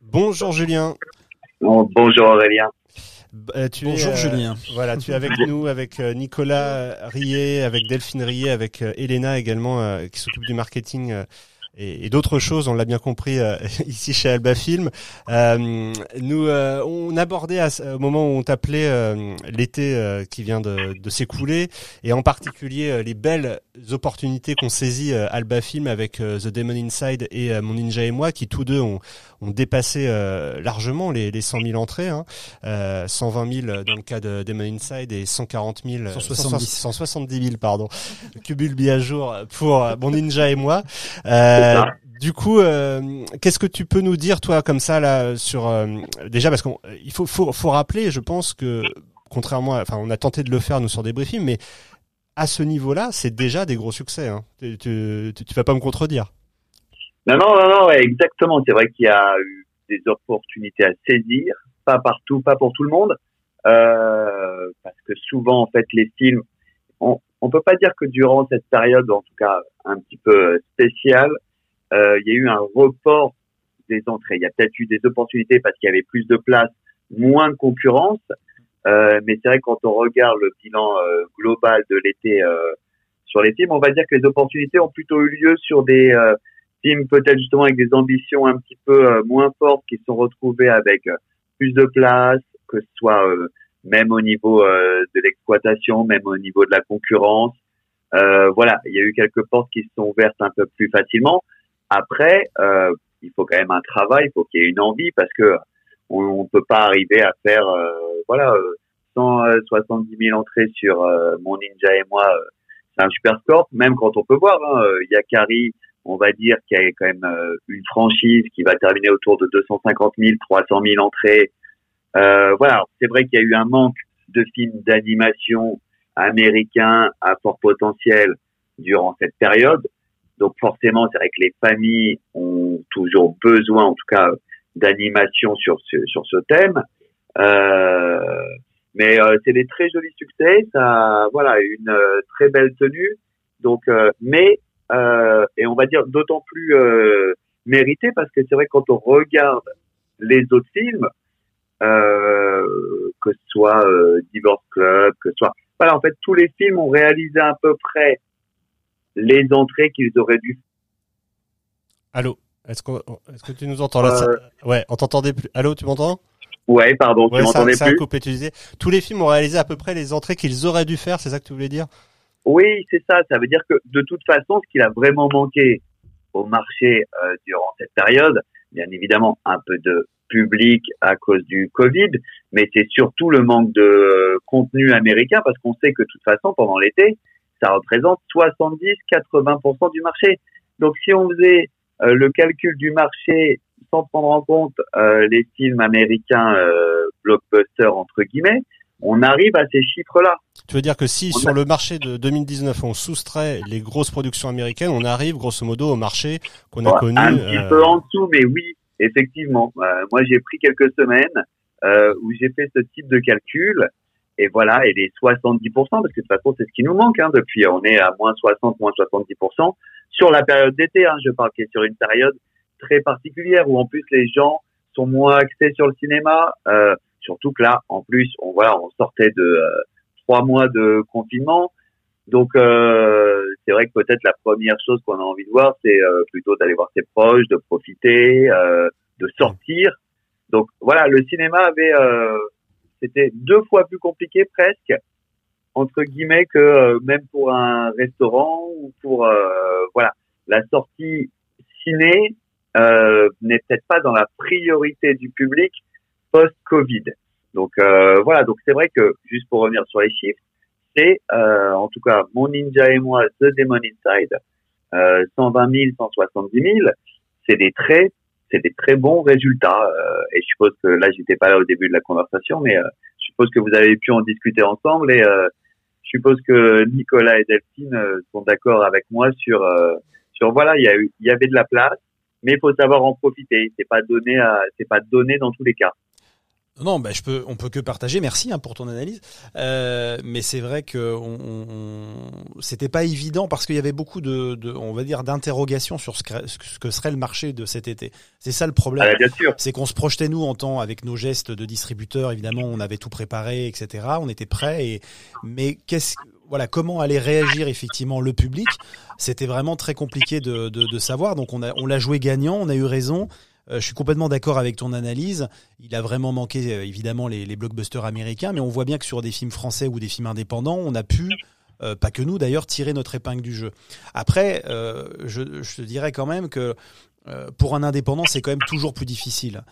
[SPEAKER 2] Bonjour, Julien.
[SPEAKER 6] Bonjour, Aurélien.
[SPEAKER 2] Euh, tu
[SPEAKER 3] Bonjour
[SPEAKER 2] es, euh,
[SPEAKER 3] Julien.
[SPEAKER 2] Voilà, tu es avec nous, avec euh, Nicolas Riet, avec Delphine Riet, avec euh, Elena également, euh, qui s'occupe du marketing et, d'autres choses, on l'a bien compris euh, [laughs] ici chez Alba Film. Euh, nous, euh, on abordait à, au moment où on t'appelait euh, l'été euh, qui vient de, de s'écouler, et en particulier les belles opportunités qu'on saisit Alba Film avec The Demon Inside et Mon Ninja et moi, qui tous deux ont, ont dépassé largement les, les 100 000 entrées, hein. 120 000 dans le cas de Demon Inside et 140 000,
[SPEAKER 3] 170,
[SPEAKER 2] 170 000 pardon, cubul à jour pour Mon Ninja et moi. Euh, euh, du coup, euh, qu'est-ce que tu peux nous dire, toi, comme ça, là, sur euh, déjà parce qu'il faut, faut, faut rappeler, je pense que contrairement, à, enfin, on a tenté de le faire nous sur des briefings, mais à ce niveau-là, c'est déjà des gros succès. Hein. Tu, tu, tu, vas pas me contredire.
[SPEAKER 6] Non, non, non, non, ouais, exactement. C'est vrai qu'il y a eu des opportunités à saisir, pas partout, pas pour tout le monde, euh, parce que souvent, en fait, les films, on, on peut pas dire que durant cette période, en tout cas un petit peu spéciale, euh, il y a eu un report des entrées. Il y a peut-être eu des opportunités parce qu'il y avait plus de place, moins de concurrence. Euh, mais c'est vrai quand on regarde le bilan euh, global de l'été euh, sur les films, on va dire que les opportunités ont plutôt eu lieu sur des euh, films peut-être justement avec des ambitions un petit peu moins fortes qui sont retrouvés avec plus de place, que ce soit même au niveau de l'exploitation, même au niveau de la concurrence. voilà, il y a eu quelques portes qui se sont ouvertes un peu plus facilement. Après, il faut quand même un travail, il faut qu'il y ait une envie parce que on, ne peut pas arriver à faire euh, voilà 170 euh, 000 entrées sur euh, mon ninja et moi. C'est un super score, même quand on peut voir. Hein, Yakari, on va dire qu'il y a quand même une franchise qui va terminer autour de 250 000, 300 000 entrées. voilà, c'est vrai qu'il y a eu un manque de films d'animation américains à fort potentiel durant cette période. Donc forcément, c'est vrai que les familles ont toujours besoin, en tout cas, d'animation sur ce, sur ce thème. Euh, mais euh, c'est des très jolis succès, ça, voilà, une euh, très belle tenue. Donc, euh, mais et on va dire d'autant plus mérité parce que c'est vrai quand on regarde les autres films, que ce soit Divorce Club, que ce soit, voilà, en fait, tous les films ont réalisé à peu près les entrées qu'ils auraient dû.
[SPEAKER 2] Allô, est-ce que, est-ce que tu nous entends là? Euh... Ouais, on t'entendait plus. Allô, tu m'entends?
[SPEAKER 6] Ouais, pardon, tu m'entendais plus. Ça a
[SPEAKER 2] coupé, tu disais. Tous les films ont réalisé à peu près les entrées qu'ils auraient dû faire, c'est ça que tu voulais dire?
[SPEAKER 6] Oui, c'est ça. Ça veut dire que de toute façon, ce qu'il a vraiment manqué au marché euh, durant cette période, bien évidemment, un peu de public à cause du Covid, mais c'est surtout le manque de euh, contenu américain parce qu'on sait que de toute façon, pendant l'été, ça représente 70-80% du marché. Donc si on faisait euh, le calcul du marché sans prendre en compte euh, les films américains euh, blockbusters entre guillemets, on arrive à ces chiffres-là.
[SPEAKER 2] Tu veux dire que si sur le marché de 2019 on soustrait les grosses productions américaines, on arrive grosso modo au marché qu'on a connu.
[SPEAKER 6] Un petit peu en dessous, mais oui, effectivement. moi j'ai pris quelques semaines où j'ai fait ce type de calcul et voilà, et les 70%, parce que de toute façon, c'est ce qui nous manque hein, depuis, on est à moins 60, moins 70%, sur la période d'été, hein, je parle qui est sur une période très particulière, où en plus les gens sont moins axés sur le cinéma, euh, surtout que là, en plus, on, voilà, on sortait de euh, trois mois de confinement, donc euh, c'est vrai que peut-être la première chose qu'on a envie de voir, c'est euh, plutôt d'aller voir ses proches, de profiter, euh, de sortir. Donc voilà, le cinéma avait c'était deux fois plus compliqué presque entre guillemets que euh, même pour un restaurant ou pour euh, voilà la sortie ciné euh, n'est peut-être pas dans la priorité du public post-Covid. Donc voilà, donc c'est vrai que juste pour revenir sur les chiffres, c'est en tout cas mon ninja et moi The Demon Inside 120 000, 170 000, c'est des très c'est des très bons résultats. Euh, et je suppose que là, j'étais pas là au début de la conversation, mais euh, je suppose que vous avez pu en discuter ensemble. Et euh, je suppose que Nicolas et Delphine sont d'accord avec moi sur sur voilà, il y, a il y avait de la place, mais il faut savoir en profiter. C'est pas donné c'est pas donné dans tous les cas.
[SPEAKER 3] Non, bah, je peux, on peut que partager. Merci hein, pour ton analyse. Euh, mais c'est vrai que on, on c'était pas évident parce qu'il y avait beaucoup de, de on va dire, d'interrogations sur ce que, ce que, serait le marché de cet été. C'est ça le problème.
[SPEAKER 6] Ah, bien sûr.
[SPEAKER 3] C'est qu'on se projetait nous en temps avec nos gestes de distributeurs. Évidemment, on avait tout préparé, etc. On était prêts. Et mais qu'est-ce voilà, comment allait réagir effectivement le public C'était vraiment très compliqué de, de, savoir. Donc on a, on l'a joué gagnant. On a eu raison. Euh, je suis complètement d'accord avec ton analyse. Il a vraiment manqué euh, évidemment les, les, blockbusters américains, mais on voit bien que sur des films français ou des films indépendants, on a pu euh, pas que nous d'ailleurs, tirer notre épingle du jeu. Après, je, je, te dirais quand même que pour un indépendant, c'est quand même toujours plus difficile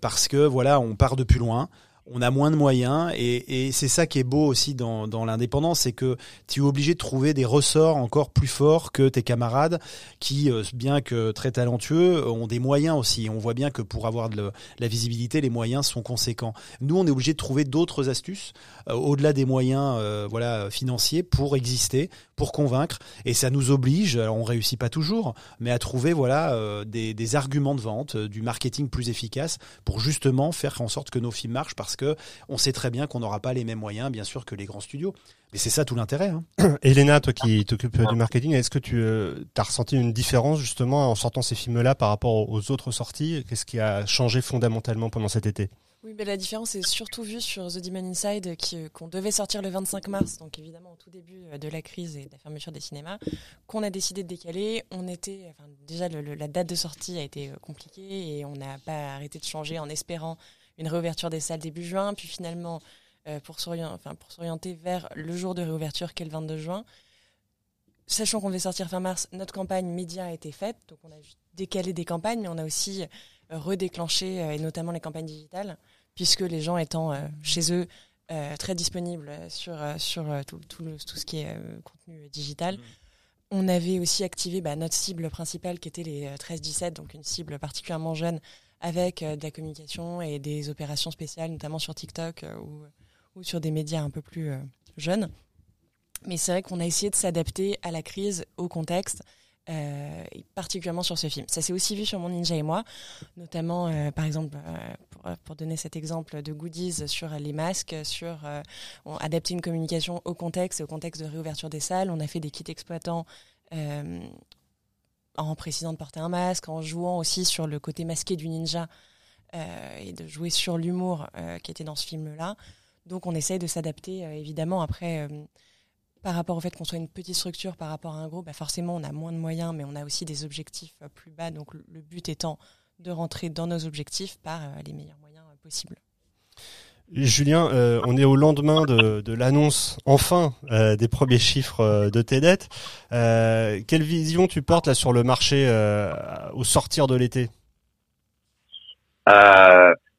[SPEAKER 3] parce que voilà, on part de plus loin on a moins de moyens et, c'est ça qui est beau aussi dans, l'indépendance, c'est que tu es obligé de trouver des ressorts encore plus forts que tes camarades qui, euh, bien que très talentueux, ont des moyens aussi. On voit bien que pour avoir de la visibilité, les moyens sont conséquents. Nous, on est obligé de trouver d'autres astuces euh, au-delà des moyens euh, voilà financiers pour exister, pour convaincre et ça nous oblige. Alors on réussit pas toujours, mais à trouver voilà des, arguments de vente, du marketing plus efficace pour justement faire en sorte que nos films marchent parce que on sait très bien qu'on n'aura pas les mêmes moyens, bien sûr, que les grands studios. Mais c'est ça tout l'intérêt. Hein. [clears throat]
[SPEAKER 2] Elena, toi qui t'occupes du marketing, est-ce que tu as ressenti une différence justement en sortant ces films-là par rapport aux autres sorties? Qu'est-ce qui a changé fondamentalement pendant cet été?
[SPEAKER 5] Oui, mais la différence est surtout vue sur The Demon Inside, euh, qu'on devait sortir le 25 mars, donc évidemment au tout début euh, de la crise et de la fermeture des cinémas, qu'on a décidé de décaler. On était, enfin, déjà la date de sortie a été euh, compliquée et on n'a pas arrêté de changer en espérant une réouverture des salles début juin, puis finalement pour s'orienter vers le jour de réouverture qui est le 22 juin. Sachant qu'on devait sortir fin mars, notre campagne média a été faite, donc on a décalé des campagnes, mais on a aussi redéclenché, et notamment les campagnes digitales puisque les gens étant euh, chez eux euh, très disponibles sur, euh, sur tout, tout, ce qui est contenu digital. Mmh. On avait aussi activé bah, notre cible principale qui était les 13-17, donc une cible particulièrement jeune avec de la communication et des opérations spéciales, notamment sur TikTok ou, ou, sur des médias un peu plus jeunes. Mais c'est vrai qu'on a essayé de s'adapter à la crise, au contexte, euh, particulièrement sur ce film. Ça s'est aussi vu sur Mon Ninja et moi, notamment euh, par exemple euh, pour, donner cet exemple de goodies sur les masques, sur adapter une communication au contexte et au contexte de réouverture des salles. On a fait des kits exploitants en précisant de porter un masque, en jouant aussi sur le côté masqué du ninja et de jouer sur l'humour qui était dans ce film-là. Donc on essaye de s'adapter évidemment après par rapport au fait qu'on soit une petite structure par rapport à un groupe, bah forcément on a moins de moyens, mais on a aussi des objectifs euh, plus bas. Donc le but étant de rentrer dans nos objectifs par euh, les meilleurs moyens euh, possibles.
[SPEAKER 2] Julien, on est au lendemain de, l'annonce enfin des premiers chiffres de TEDET. quelle vision tu portes là sur le marché au sortir de l'été?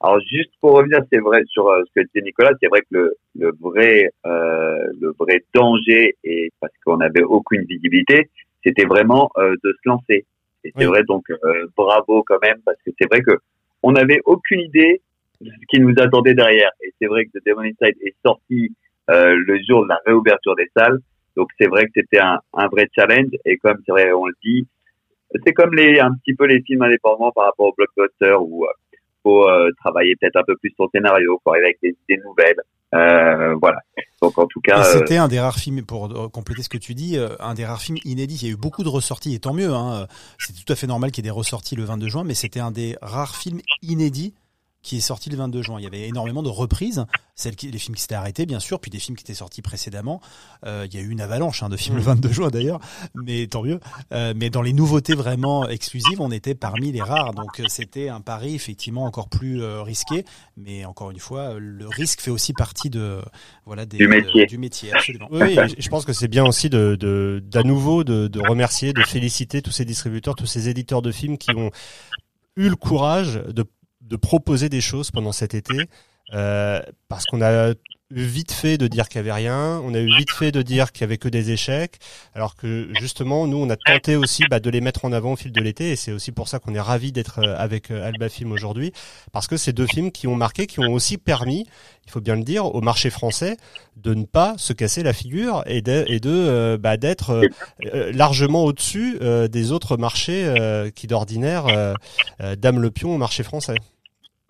[SPEAKER 6] Alors juste pour revenir, c'est vrai sur euh, ce que disait Nicolas, c'est vrai que le, le vrai euh, le vrai danger et parce qu'on n'avait aucune visibilité, c'était vraiment euh, de se lancer. Et c'est vrai donc euh, bravo quand même parce que c'est vrai que on n'avait aucune idée ce qui nous attendait derrière. Et c'est vrai que The Demon Inside est sorti euh, le jour de la réouverture des salles, donc c'est vrai que c'était un, un vrai challenge. Et comme c'est vrai, on le dit, c'est comme les un petit peu les films indépendants par rapport au blockbuster où faut euh, travailler peut-être un peu plus son scénario, faut arriver avec des idées nouvelles. Euh, voilà. Donc en tout cas,
[SPEAKER 3] c'était un des rares films pour compléter ce que tu dis, euh, un des rares films inédits. Il y a eu beaucoup de ressorties et tant mieux. Hein. C'est tout à fait normal qu'il y ait des ressorties le 22 juin, mais c'était un des rares films inédits qui est sorti le 22 juin. Il y avait énormément de reprises, celles qui, les films qui s'étaient arrêtés bien sûr, puis des films qui étaient sortis précédemment. Euh, il y a eu une avalanche hein, de films le 22 mmh. juin d'ailleurs, mais tant mieux. Euh, mais dans les nouveautés vraiment exclusives, on était parmi les rares, donc euh, c'était un pari effectivement encore plus euh, risqué. Mais encore une fois, le risque fait aussi partie de voilà des,
[SPEAKER 6] du métier.
[SPEAKER 3] du métier absolument.
[SPEAKER 2] Oui, je pense que c'est bien aussi de d'à nouveau de, de remercier, de féliciter tous ces distributeurs, tous ces éditeurs de films qui ont eu le courage de de proposer des choses pendant cet été, euh, parce qu'on a vite fait de dire qu'il n'y avait rien, on a eu vite fait de dire qu'il y avait que des échecs, alors que justement nous on a tenté aussi bah, de les mettre en avant au fil de l'été et c'est aussi pour ça qu'on est ravi d'être euh, avec euh, Alba Film aujourd'hui parce que c'est deux films qui ont marqué, qui ont aussi permis, il faut bien le dire, au marché français de ne pas se casser la figure et de, de bah, d'être largement au-dessus des autres marchés qui d'ordinaire dament le pion au marché français.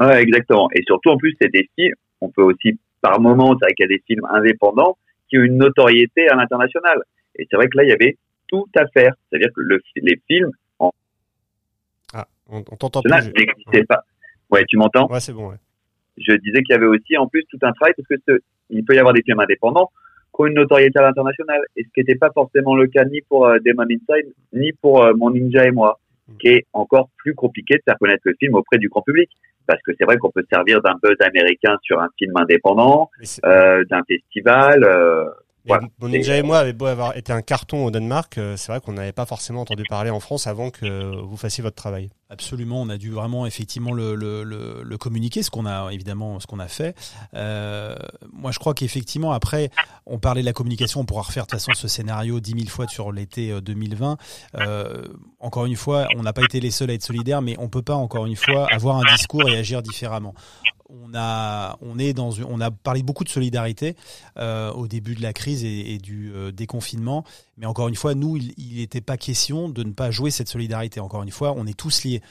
[SPEAKER 6] Ouais, exactement. Et surtout, en plus, c'est des films, on peut aussi, par moment, c'est vrai qu'il y a des films indépendants qui ont une notoriété à l'international. Et c'est vrai que là, il y avait tout à faire. C'est-à-dire que le, les films en...
[SPEAKER 2] Ah, on, t'entend plus.
[SPEAKER 6] n'existaient pas. Ouais, tu m'entends?
[SPEAKER 2] Ouais, c'est bon, ouais.
[SPEAKER 6] Je disais qu'il y avait aussi, en plus, tout un travail, parce que ce, il peut y avoir des films indépendants qui ont une notoriété à l'international. Et ce qui n'était pas forcément le cas ni pour euh, Demon Inside, ni pour euh, Mon Ninja et moi, mm. qui est encore plus compliqué de faire connaître le film auprès du grand public parce que c'est vrai qu'on peut servir d'un buzz américain sur un film indépendant, euh, d'un festival. Euh,
[SPEAKER 2] Mon Ninja et moi avait beau avoir été un carton au Danemark, euh, c'est vrai qu'on n'avait pas forcément entendu parler en France avant que vous fassiez votre travail.
[SPEAKER 3] Absolument, on a dû vraiment effectivement le, le, le, communiquer, ce qu'on a évidemment ce qu'on a fait. Euh, moi, je crois qu'effectivement après, on parlait de la communication, on pourra refaire de toute façon ce scénario dix mille fois sur l'été 2020. Euh, euh, encore une fois, on n'a pas été les seuls à être solidaires, mais on peut pas encore une fois avoir un discours et agir différemment on a, on est dans, on a parlé beaucoup de solidarité euh, au début de la crise et, du euh, déconfinement, mais encore une fois, nous, il n'était pas question de ne pas jouer cette solidarité. Encore une fois, on est tous liés.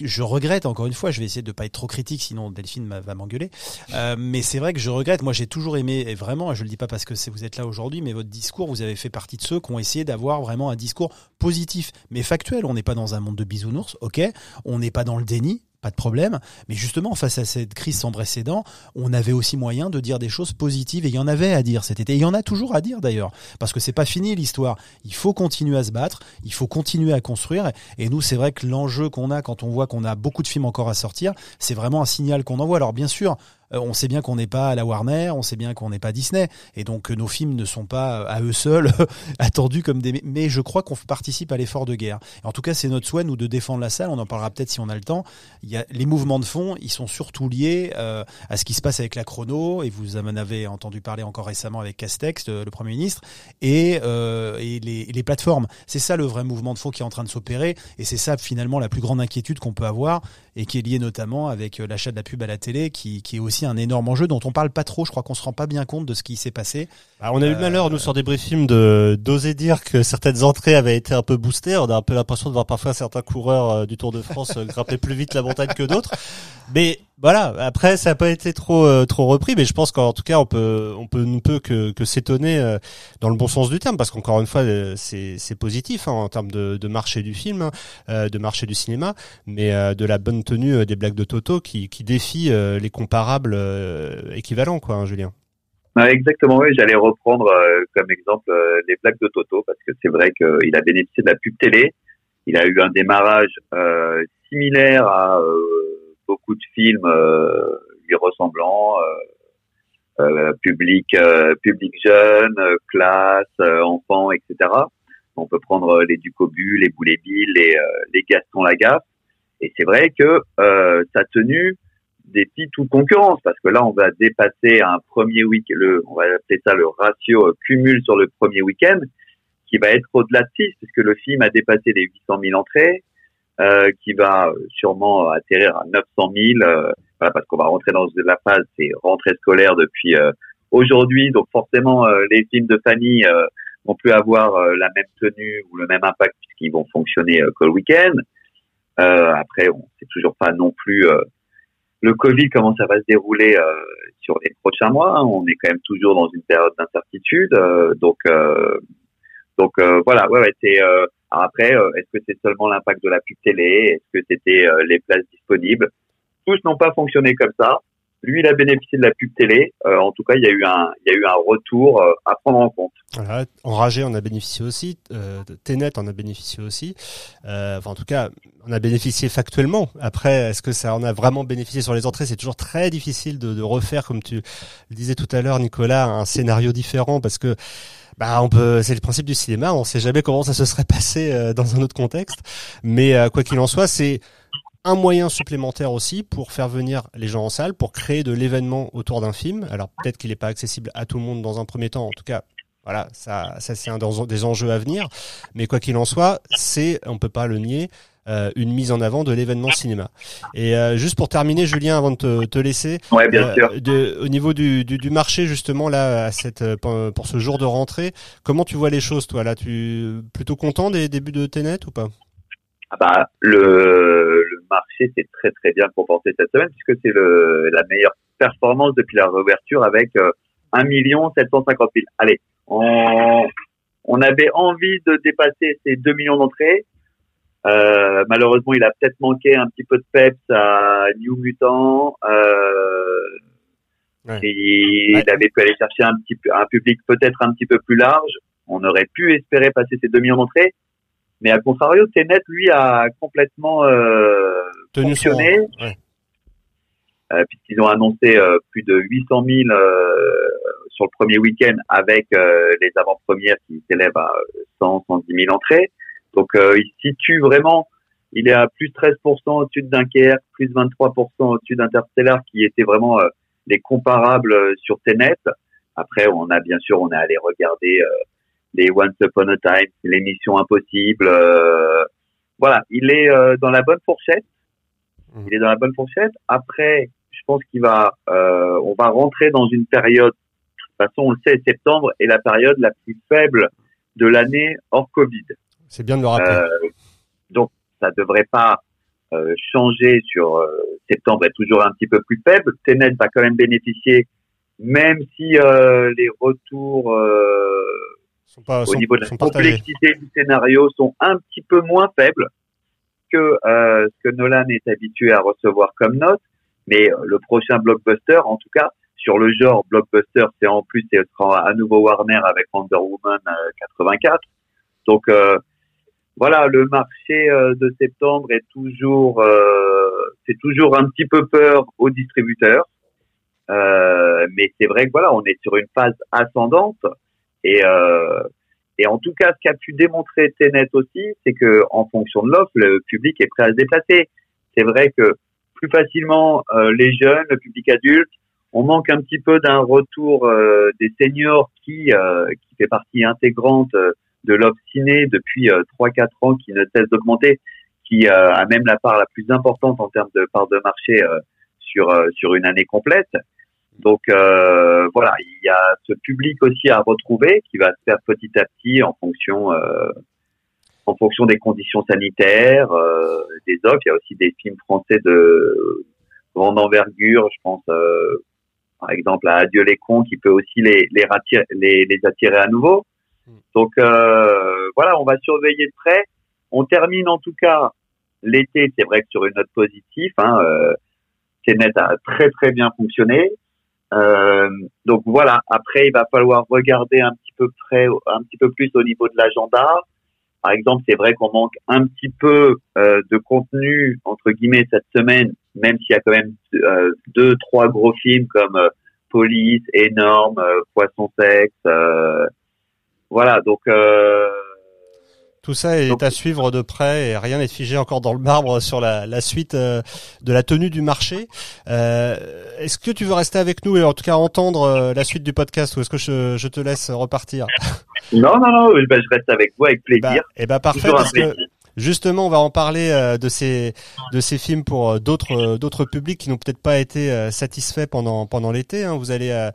[SPEAKER 3] je regrette encore une fois, je vais essayer de pas être trop critique, sinon Delphine va m'engueuler. Euh, mais c'est vrai que je regrette. Moi, j'ai toujours aimé, et vraiment, je le dis pas parce que vous êtes là aujourd'hui, mais votre discours, vous avez fait partie de ceux qui ont essayé d'avoir vraiment un discours positif, mais factuel. On n'est pas dans un monde de bisounours, ok On n'est pas dans le déni, pas de problème. Mais justement, face à cette crise sans précédent, on avait aussi moyen de dire des choses positives et il y en avait à dire cet été. il y en a toujours à dire d'ailleurs, parce que c'est pas fini l'histoire. Il faut continuer à se battre, il faut continuer à construire. Et nous, c'est vrai que l'enjeu qu'on a quand on voit qu'on a beaucoup de films encore à sortir, c'est vraiment un signal qu'on envoie. Alors bien sûr, on sait bien qu'on n'est pas à la Warner, on sait bien qu'on n'est pas Disney, et donc nos films ne sont pas euh, à eux seuls [laughs] attendus comme des. Mais je crois qu'on participe à l'effort de guerre. En tout cas, c'est notre souhait, nous, de défendre la salle. On en parlera peut-être si on a le temps. Il y a les mouvements de fond, ils sont surtout liés euh, à ce qui se passe avec la chrono, et vous en avez entendu parler encore récemment avec Castex, le Premier ministre, et, les, plateformes. C'est ça le vrai mouvement de fond qui est en train de s'opérer, et c'est ça finalement la plus grande inquiétude qu'on peut avoir, et qui est liée notamment avec l'achat de la pub à la télé, qui est aussi un énorme enjeu dont on parle pas trop. Je crois qu'on se rend pas bien compte de ce qui s'est passé.
[SPEAKER 2] Bah, on a eu le malheur, nous, sur des briefings, de d'oser dire que certaines entrées avaient été un peu boostées. On a un peu l'impression de voir parfois certains coureurs euh, du Tour de France euh, grimper plus vite la montagne que d'autres. Mais voilà, après ça n'a pas été trop euh, trop repris, mais je pense qu'en tout cas on peut on peut ne peut que, que s'étonner dans le bon sens du terme, parce qu'encore une fois c'est c'est positif hein, en termes de, de marché du film, hein, de marché du cinéma, mais de la bonne tenue des blagues de Toto qui qui défie les comparables équivalents quoi, hein, Julien.
[SPEAKER 6] exactement, oui. J'allais reprendre comme exemple les blagues de Toto parce que c'est vrai qu'il a bénéficié de la pub télé. Il a eu un démarrage similaire à beaucoup de films euh, lui ressemblant, euh, euh, public, public jeune, classe, enfant, etc. On peut prendre les Ducobu, les Boulet-Bill, les, les Gaston Lagaffe. Et c'est vrai que euh, ça a tenu ou concurrence parce que là on va dépasser un premier week le on va appeler ça le ratio cumul sur le premier week-end qui va être au-delà de 6 puisque le film a dépassé les 800 000 entrées euh, qui va sûrement atterrir à 900 000, euh, voilà, parce qu'on va rentrer dans la phase, c'est rentrée scolaire depuis euh, aujourd'hui, donc forcément les films de famille vont plus avoir la même tenue ou le même impact puisqu'ils vont fonctionner que le week-end. après, on sait toujours pas non plus le Covid comment ça va se dérouler sur les prochains mois. Hein. On est quand même toujours dans une période d'incertitude, donc donc voilà, ouais, ouais c'est après, euh, est-ce que c'est seulement l'impact de la pub télé? Est-ce que c'était euh, les places disponibles? Tous n'ont pas fonctionné comme ça. Lui, il a bénéficié de la pub télé. Euh, en tout cas, il y a eu un, il y a eu un retour à prendre en compte.
[SPEAKER 2] Voilà, Enragé en a bénéficié aussi. Euh, Ténet en a bénéficié aussi. enfin, en tout cas, on a bénéficié factuellement. Après, est-ce que ça en a vraiment bénéficié sur les entrées? C'est toujours très difficile de, de, refaire, comme tu disais tout à l'heure, Nicolas, un scénario différent parce que bah, on peut, c'est le principe du cinéma. On sait jamais comment ça se serait [laughs] passé euh, dans un autre contexte. Mais euh, quoi qu'il en soit, c'est un moyen supplémentaire aussi pour faire venir les gens en salle, pour créer de l'événement autour d'un film. Alors peut-être qu'il n'est pas accessible à tout le monde dans un premier temps. En tout cas, voilà, ça, ça c'est un des enjeux à venir. Mais quoi qu'il en soit, c'est, on peut pas le nier, euh, une mise en avant de l'événement cinéma. Et euh, juste pour terminer, Julien, avant de te, te laisser,
[SPEAKER 6] ouais, bien euh, sûr.
[SPEAKER 2] De, au niveau du, du, du, marché justement là, à cette, pour ce jour de rentrée, comment tu vois les choses, toi? Là, tu plutôt content des débuts de Tenet ou pas?
[SPEAKER 6] Ah bah, le marché s'est très très bien comporté cette semaine puisque c'est le, la meilleure performance depuis la réouverture avec 1 million 750 000. Allez, on, on avait envie de dépasser ces 2 millions d'entrées. Euh, malheureusement, il a peut-être manqué un petit peu de peps à New Mutant. Euh, Il avait pu aller chercher un petit un public peut-être un petit peu plus large. On aurait pu espérer passer ces 2 millions d'entrées. Mais à contrario, Tenet, lui, a complètement euh, fonctionné. Euh, puisqu'ils ont annoncé euh, plus de 800 000 euh, sur le premier week-end avec les avant-premières qui s'élèvent à 100, 110 000 entrées. Donc euh, il situe vraiment, il est à plus 13% au-dessus de Dunkerque, plus 23% au-dessus d'Interstellar, qui étaient vraiment euh, les comparables euh, sur Tenet. Après, on a bien sûr, on est allé regarder les Once Upon a Time, l'émission Impossible. voilà, il est dans la bonne fourchette. Mmh. Il est dans la bonne fourchette. Après, je pense qu'il va, on va rentrer dans une période. De toute façon, on le sait, septembre est la période la plus faible de l'année hors Covid.
[SPEAKER 2] C'est bien de le rappeler.
[SPEAKER 6] Euh, donc, ça devrait pas euh, changer sur euh, septembre est toujours un petit peu plus faible. Tenet va quand même bénéficier, même si euh, les retours
[SPEAKER 2] sont pas,
[SPEAKER 6] au
[SPEAKER 2] sont-
[SPEAKER 6] niveau de la
[SPEAKER 2] partagés.
[SPEAKER 6] complexité du scénario sont un petit peu moins faibles que euh, ce que Nolan est habitué à recevoir comme note. Mais euh, le prochain blockbuster, en tout cas, sur le genre blockbuster, c'est en plus, ce sera à nouveau Warner avec Wonder Woman euh, 84. Donc euh, voilà, le marché euh, de septembre est toujours, euh, c'est toujours un petit peu peur aux distributeurs. Mais c'est vrai que voilà, on est sur une phase ascendante et euh, et en tout cas, ce qu'a pu démontrer Tenet aussi, c'est que en fonction de l'offre, le public est prêt à se déplacer. C'est vrai que plus facilement, euh, les jeunes, le public adulte, on manque un petit peu d'un retour euh, des seniors qui qui fait partie intégrante de l'offre ciné depuis euh, 3-4 ans, qui ne cesse d'augmenter, qui a même la part la plus importante en termes de part de marché sur sur une année complète. Donc euh, voilà, il y a ce public aussi à retrouver qui va se faire petit à petit en fonction euh, en fonction des conditions sanitaires, euh, des offres. Il y a aussi des films français de grande envergure, je pense euh, par exemple à Adieu les cons qui peut aussi les les, les, les attirer à nouveau. Donc euh, voilà, on va surveiller de près. On termine en tout cas l'été, c'est vrai que sur une note positive. Hein, euh, a très très bien fonctionné. Euh, donc voilà. Après, il va falloir regarder un petit peu près, un petit peu plus au niveau de l'agenda. Par exemple, c'est vrai qu'on manque un petit peu euh, de contenu entre guillemets cette semaine, même s'il y a quand même euh, deux, trois gros films comme euh, Police, Énorme, euh, Poisson Sexe. euh, voilà. Donc euh,
[SPEAKER 2] Tout ça est
[SPEAKER 6] Donc-
[SPEAKER 2] à suivre de près et rien n'est figé encore dans le marbre sur la, la suite euh, de la tenue du marché. Euh, est-ce que tu veux rester avec nous et en tout cas entendre euh, la suite du podcast ou est-ce que je, je te laisse repartir? [laughs]
[SPEAKER 6] Non, non, non. ben, je reste avec vous avec plaisir.
[SPEAKER 2] bah, Eh ben parfait
[SPEAKER 6] Toujours un
[SPEAKER 2] parce que
[SPEAKER 6] plaisir.
[SPEAKER 2] Justement, on va en parler de ces de ces films pour d'autres d'autres publics qui n'ont peut-être pas été satisfaits pendant pendant l'été. hein. Vous allez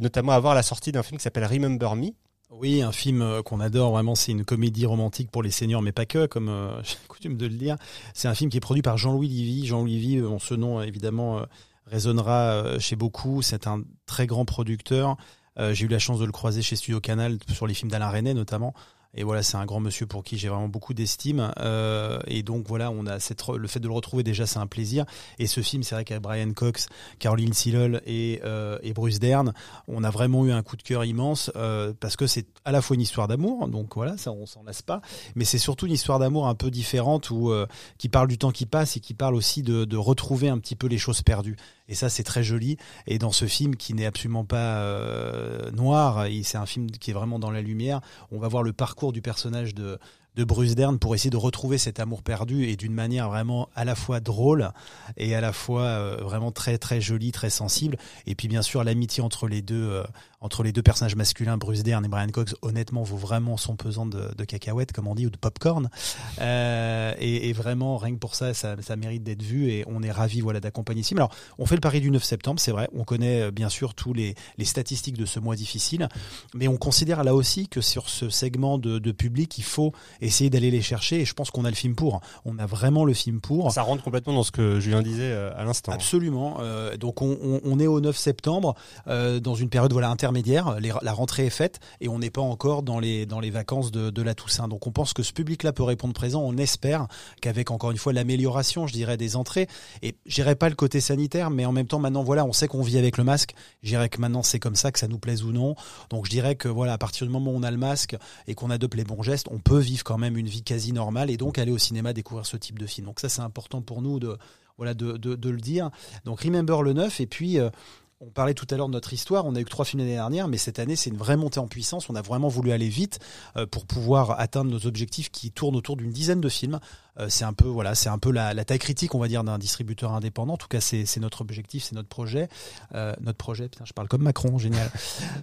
[SPEAKER 2] notamment avoir la sortie d'un film qui s'appelle Remember Me.
[SPEAKER 3] Oui, un film euh, qu'on adore vraiment, c'est une comédie romantique pour les seniors, mais pas que, comme euh, [laughs] j'ai coutume de le dire. C'est un film qui est produit par Jean-Louis Livy. Jean-Louis Livy, euh, ce nom évidemment résonnera chez beaucoup. C'est un très grand producteur. J'ai eu la chance de le croiser chez Studio Canal sur les films d'Alain René notamment. Et voilà, c'est un grand monsieur pour qui j'ai vraiment beaucoup d'estime. Euh, et donc voilà, on a cette, le fait de le retrouver déjà, c'est un plaisir. Et ce film, c'est vrai qu'avec Brian Cox, Caroline Sillol et, euh, et Bruce Dern, on a vraiment eu un coup de cœur immense euh, parce que c'est à la fois une histoire d'amour, donc voilà, ça on s'en lasse pas, mais c'est surtout une histoire d'amour un peu différente où euh, qui parle du temps qui passe et qui parle aussi de, de retrouver un petit peu les choses perdues. Et ça c'est très joli. Et dans ce film qui n'est absolument pas euh, noir, c'est un film qui est vraiment dans la lumière, on va voir le parcours du personnage de de Bruce Dern pour essayer de retrouver cet amour perdu et d'une manière vraiment à la fois drôle et à la fois euh, vraiment très très jolie, très sensible. Et puis bien sûr l'amitié entre les deux euh, entre les deux personnages masculins, Bruce Dern et Brian Cox, honnêtement vaut vraiment son pesant de, de cacahuètes comme on dit ou de popcorn. Euh, et, et vraiment rien que pour ça, ça, ça mérite d'être vu et on est ravi voilà d'accompagner film. Alors on fait le pari du 9 septembre, c'est vrai. On connaît euh, bien sûr tous les, les statistiques de ce mois difficile, mais on considère là aussi que sur ce segment de, de public, il faut essayer d'aller les chercher. Et je pense qu'on a le film pour. On a vraiment le film pour.
[SPEAKER 2] Ça rentre complètement dans ce que Julien disait euh, à l'instant.
[SPEAKER 3] Absolument. Euh, donc on, on- on est au 9 septembre euh, dans une période voilà la rentrée est faite et on n'est pas encore dans les dans les vacances de, de la Toussaint. Donc on pense que ce public-là peut répondre présent. On espère qu'avec encore une fois l'amélioration, je dirais, des entrées et j'irai pas le côté sanitaire, mais en même temps maintenant voilà, on sait qu'on vit avec le masque. Je dirais que maintenant c'est comme ça, que ça nous plaise ou non. Donc je dirais que voilà, à partir du moment où on a le masque et qu'on adopte les bons gestes, on peut vivre quand même une vie quasi normale et donc aller au cinéma découvrir ce type de film. Donc ça c'est important pour nous de voilà de, de le dire. Donc Remember le 9 et puis euh, on parlait tout à l'heure de notre histoire, on a eu que trois films l'année dernière, mais cette année c'est une vraie montée en puissance. On a vraiment voulu aller vite euh, pour pouvoir atteindre nos objectifs qui tournent autour d'une dizaine de films. Euh, c'est un peu voilà, c'est un peu la, la taille critique, on va dire, d'un distributeur indépendant. En tout cas, c'est notre objectif, c'est notre projet, Euh, notre projet. Putain, je parle comme Macron, génial. [laughs]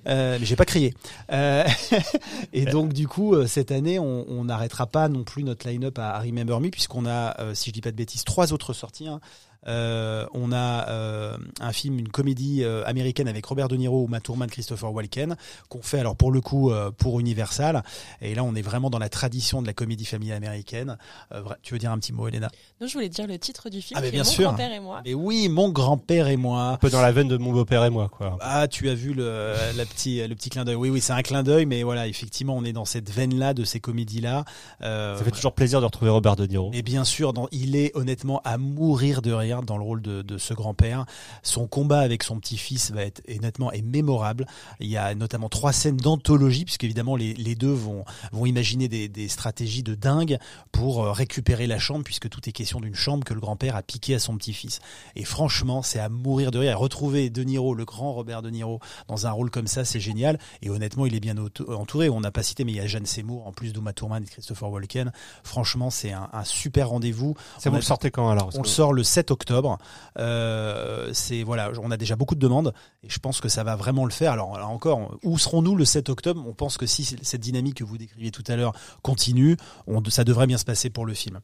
[SPEAKER 3] Euh, mais j'ai pas crié. Euh, [laughs] et donc du coup, euh, cette année, on n'arrêtera pas non plus notre line-up à, à Remember Me puisqu'on a, si je dis pas de bêtises, trois autres sorties. hein. Euh, on a euh, un film, une comédie euh, américaine avec Robert De Niro, Uma Thurman, Christopher Walken, qu'on fait alors pour le coup euh, pour Universal. Et là, on est vraiment dans la tradition de la comédie familiale américaine. Euh, tu veux dire un petit mot, Elena?
[SPEAKER 5] Non, je voulais dire le titre du film,
[SPEAKER 3] Ah, mais bien
[SPEAKER 5] Mon
[SPEAKER 3] sûr.
[SPEAKER 5] grand-père et moi.
[SPEAKER 3] Mais oui, mon grand-père et moi.
[SPEAKER 2] Un peu dans la veine de mon beau-père et moi, quoi.
[SPEAKER 3] Ah, tu as vu le, la petit, le petit clin d'œil. Oui, oui, c'est un clin d'œil, mais voilà, effectivement, on est dans cette veine-là de ces comédies-là. Euh,
[SPEAKER 2] Ça fait toujours plaisir de retrouver Robert De Niro.
[SPEAKER 3] Mais bien sûr, dans, il est honnêtement à mourir de rire dans le rôle de, de ce grand-père. Son combat avec son petit-fils va être honnêtement est mémorable. Il y a notamment trois scènes d'anthologie, puisque évidemment les, les deux vont, vont imaginer des, des stratégies de dingue pour euh, récupérer la chambre, puisque tout est question d'une chambre que le grand-père a piqué à son petit-fils. Et franchement, c'est à mourir de rire. Et retrouver De Niro, le grand Robert De Niro, dans un rôle comme ça, c'est génial. Et honnêtement, il est bien entouré. On n'a pas cité, mais il y a Jeanne Seymour, en plus d'Uma Thurman et Christopher Walken. Franchement, c'est un, un super rendez-vous.
[SPEAKER 2] Ça
[SPEAKER 3] On
[SPEAKER 2] vous
[SPEAKER 3] a-
[SPEAKER 2] le sortez quand alors?
[SPEAKER 3] On le sort le 7 octobre. Euh, on a déjà beaucoup de demandes et je pense que ça va vraiment le faire. Alors là encore, où serons-nous le 7 octobre? On pense que si cette dynamique que vous décriviez tout à l'heure continue, on, ça devrait bien se passer pour le film.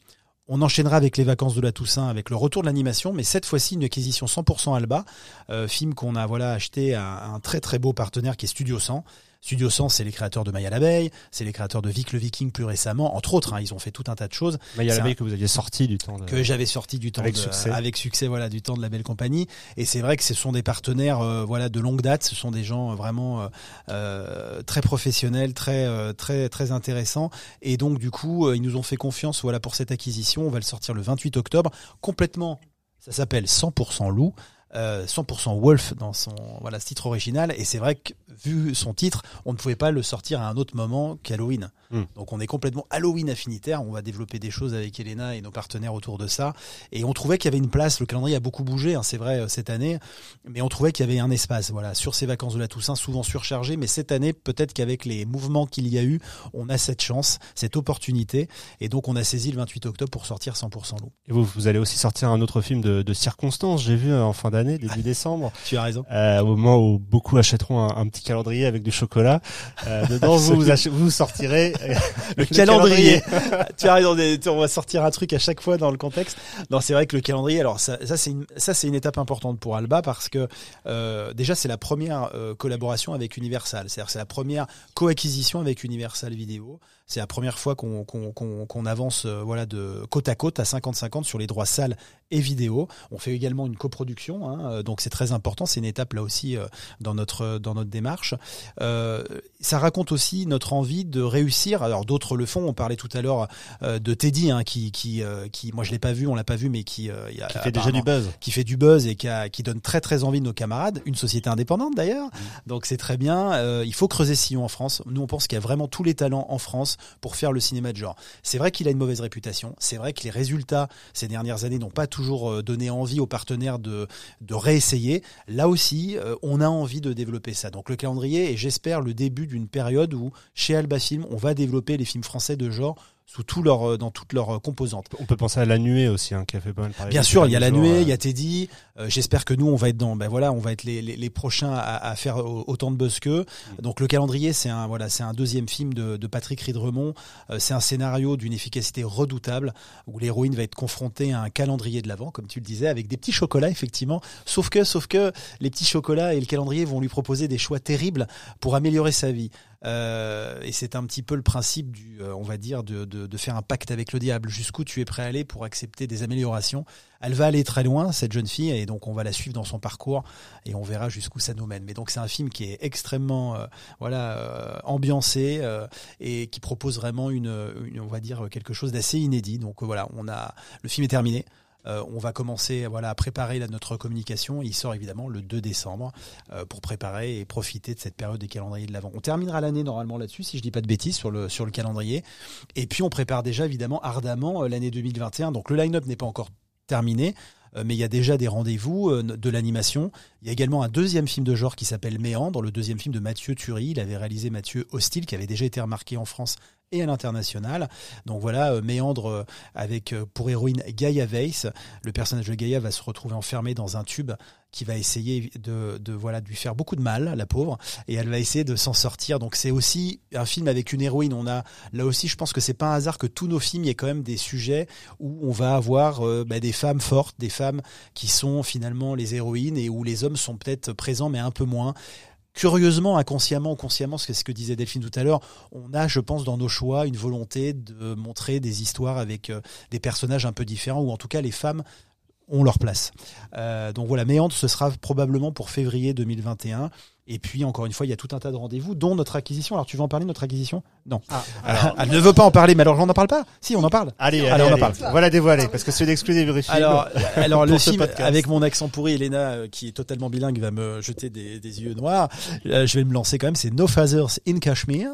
[SPEAKER 3] On enchaînera avec les vacances de la Toussaint, avec le retour de l'animation, mais cette fois-ci une acquisition 100% Alba, euh, film qu'on a voilà acheté à un très très beau partenaire qui est Studio 100. Studio 100, c'est les créateurs de Maya l'abeille, c'est les créateurs de Vic le Viking plus récemment, entre autres. hein, ils ont fait tout un tas de choses
[SPEAKER 2] Mais il y a
[SPEAKER 3] c'est
[SPEAKER 2] la
[SPEAKER 3] un-
[SPEAKER 2] veille que vous aviez sorti du temps. De...
[SPEAKER 3] que j'avais sorti du temps
[SPEAKER 2] Avec
[SPEAKER 3] de-
[SPEAKER 2] succès.
[SPEAKER 3] avec succès voilà du temps de la belle compagnie et c'est vrai que ce sont des partenaires euh, voilà de longue date ce sont des gens euh, vraiment euh, très professionnels très très très intéressants et donc du coup ils nous ont fait confiance voilà pour cette acquisition on va le sortir le 28 octobre complètement ça s'appelle 100% loup euh, 100% Wolf dans son voilà ce titre original. Et c'est vrai que vu son titre on ne pouvait pas le sortir à un autre moment qu'Halloween.
[SPEAKER 2] Hmm.
[SPEAKER 3] donc on est complètement Halloween affinitaire. On va développer des choses avec Elena et nos partenaires autour de ça. Et on trouvait qu'il y avait une place. Le calendrier a beaucoup bougé hein, c'est vrai euh, cette année. Mais on trouvait qu'il y avait un espace voilà sur ces vacances de la Toussaint souvent surchargées. Mais cette année peut-être qu'avec les mouvements qu'il y a eu on a cette chance cette opportunité. Et donc on a saisi le 28 octobre pour sortir 100% loup
[SPEAKER 2] Et vous, vous allez aussi sortir un autre film de, de circonstance, j'ai vu euh, en fin d'année, début [laughs] décembre,
[SPEAKER 3] tu as raison
[SPEAKER 2] euh, au moment où beaucoup achèteront un, un petit calendrier avec du chocolat. Euh, dedans, vous, vous, ach- vous sortirez euh,
[SPEAKER 3] le calendrier. [laughs] tu as raison, on va sortir un truc à chaque fois dans le contexte. Non, c'est vrai que le calendrier, alors ça, ça c'est une, ça c'est une étape importante pour Alba parce que euh, déjà c'est la première collaboration avec Universal, c'est-à-dire c'est la première coacquisition avec Universal Vidéo. C'est la première fois qu'on avance euh, voilà de côte à côte à 50-50 sur les droits salles et vidéo. On fait également une coproduction, hein, euh, donc c'est très important. C'est une étape là aussi euh, dans notre dans notre démarche. Euh, ça raconte aussi notre envie de réussir. Alors d'autres le font. On parlait tout à l'heure de Teddy, hein, qui qui qui moi je l'ai pas vu, on l'a pas vu, mais qui euh, il y a
[SPEAKER 2] qui fait déjà du buzz.
[SPEAKER 3] qui fait du buzz et qui, a- qui donne très très envie de nos camarades. Une société indépendante d'ailleurs, donc c'est très bien. Euh, il faut creuser sillon en France. Nous on pense qu'il y a vraiment tous les talents en France pour faire le cinéma de genre. C'est vrai qu'il a une mauvaise réputation. C'est vrai que les résultats ces dernières années n'ont pas toujours euh, donné envie aux partenaires de de réessayer. Là aussi, euh, on a envie de développer ça. Donc le calendrier est, j'espère, le début d'une période où chez Alba Film, on va développer les films français de genre sous tout leur, euh, dans toutes leurs euh, composantes.
[SPEAKER 2] On peut penser à La Nuée aussi, hein, qui a fait pas mal parler.
[SPEAKER 3] Bien sûr, il y a la nuée,
[SPEAKER 2] jours,
[SPEAKER 3] il y
[SPEAKER 2] euh,
[SPEAKER 3] a Teddy. Euh, J'espère que nous, on va être dans, ben voilà, on va être les, les, les prochains à, à faire au- autant de buzz qu'eux. Donc le calendrier, c'est un voilà, c'est un deuxième film de, de Patrick Ridremont. Euh, c'est un scénario d'une efficacité redoutable où l'héroïne va être confrontée à un calendrier de l'avant, comme tu le disais, avec des petits chocolats effectivement. Sauf que, sauf que les petits chocolats et le calendrier vont lui proposer des choix terribles pour améliorer sa vie. Euh, et c'est un petit peu le principe du, euh, on va dire, de, de, faire un pacte avec le diable. Jusqu'où tu es prêt à aller pour accepter des améliorations. Elle va aller très loin, cette jeune fille, et donc on va la suivre dans son parcours et on verra jusqu'où ça nous mène. Mais donc c'est un film qui est extrêmement, euh, voilà, ambiancé et qui propose vraiment une, on va dire, quelque chose d'assez inédit. Donc voilà, on a, le film est terminé. Euh, on va commencer voilà, à préparer notre communication. Il sort évidemment le 2 décembre euh, pour préparer et profiter de cette période des calendriers de l'avant. On terminera l'année normalement là-dessus, si je dis pas de bêtises, sur le, sur le calendrier. Et puis on prépare déjà évidemment ardemment euh, l'année 2021. Donc le line-up n'est pas encore terminé. Euh, Mais il y a déjà des rendez-vous euh, de l'animation. Il y a également un deuxième film de genre qui s'appelle Méandre, le deuxième film de Mathieu Turi. Il avait réalisé Mathieu Hostile, qui avait déjà été remarqué en France et à l'international. Donc voilà, euh, Méandre avec pour héroïne Gaia Weiss. Le personnage de Gaia va se retrouver enfermé dans un tube qui va essayer de, de, voilà de lui faire beaucoup de mal, la pauvre, et elle va essayer de s'en sortir. Donc c'est aussi un film avec une héroïne. On a là aussi, je pense que c'est pas un hasard que tous nos films, il y quand même des sujets où on va avoir bah, des femmes fortes, des femmes qui sont finalement les héroïnes et où les hommes sont peut-être présents mais un peu moins curieusement, inconsciemment ou consciemment, c'est ce que disait Delphine tout à l'heure, on a, je pense, dans nos choix, une volonté de montrer des histoires avec euh, des personnages un peu différents, ou en tout cas les femmes ont leur place. Euh, donc voilà, Méandre, ce sera probablement pour février 2021. Et puis, encore une fois, il y a tout un tas de rendez-vous, dont notre acquisition. Alors, tu veux en parler, notre acquisition? Non. Ah, alors, elle ne veut pas en parler, mais alors, on n'en parle pas? Si, on en parle.
[SPEAKER 2] Allez, allez, on en parle. Voilà dévoilé, parce que c'est l'exclu des vrais
[SPEAKER 3] Alors, alors le film, avec mon accent pourri, Elena, euh, qui est totalement bilingue, va me jeter des, des yeux noirs. Euh, je vais me lancer quand même. C'est No Fathers in Kashmir.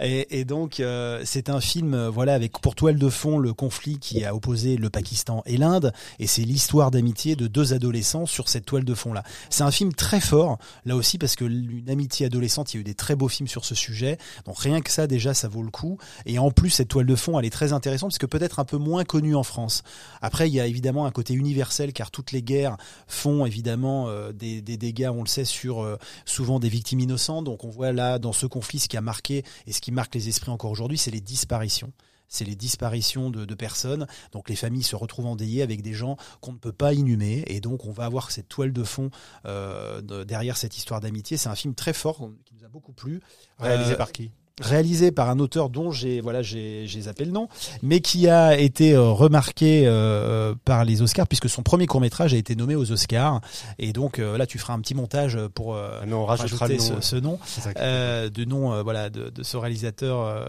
[SPEAKER 3] Et, et donc, euh, c'est un film, voilà, avec pour toile de fond le conflit qui a opposé le Pakistan et l'Inde. Et c'est l'histoire d'amitié de deux adolescents sur cette toile de fond-là. C'est un film très fort, là aussi, parce que une amitié adolescente. Il y a eu des très beaux films sur ce sujet. Donc rien que ça, déjà, ça vaut le coup. Et en plus, cette toile de fond, elle est très intéressante parce que peut-être un peu moins connue en France. Après, il y a évidemment un côté universel car toutes les guerres font évidemment euh, des, dégâts, on le sait, sur euh, souvent des victimes innocentes. Donc on voit là, dans ce conflit, ce qui a marqué et ce qui marque les esprits encore aujourd'hui, c'est les disparitions c'est les disparitions de, personnes. Donc les familles se retrouvent endeuillées avec des gens qu'on ne peut pas inhumer. Et donc on va avoir cette toile de fond euh, derrière cette histoire d'amitié. C'est un film très fort qui nous a beaucoup plu.
[SPEAKER 2] Réalisé euh, par qui?
[SPEAKER 3] Réalisé par un auteur dont j'ai voilà j'ai zappé le nom, mais qui a été euh, remarqué euh, par les Oscars puisque son premier court métrage a été nommé aux Oscars. Et donc euh, là tu feras un petit montage pour ah on rajouter ce, ce, nom de nom voilà de, de, ce réalisateur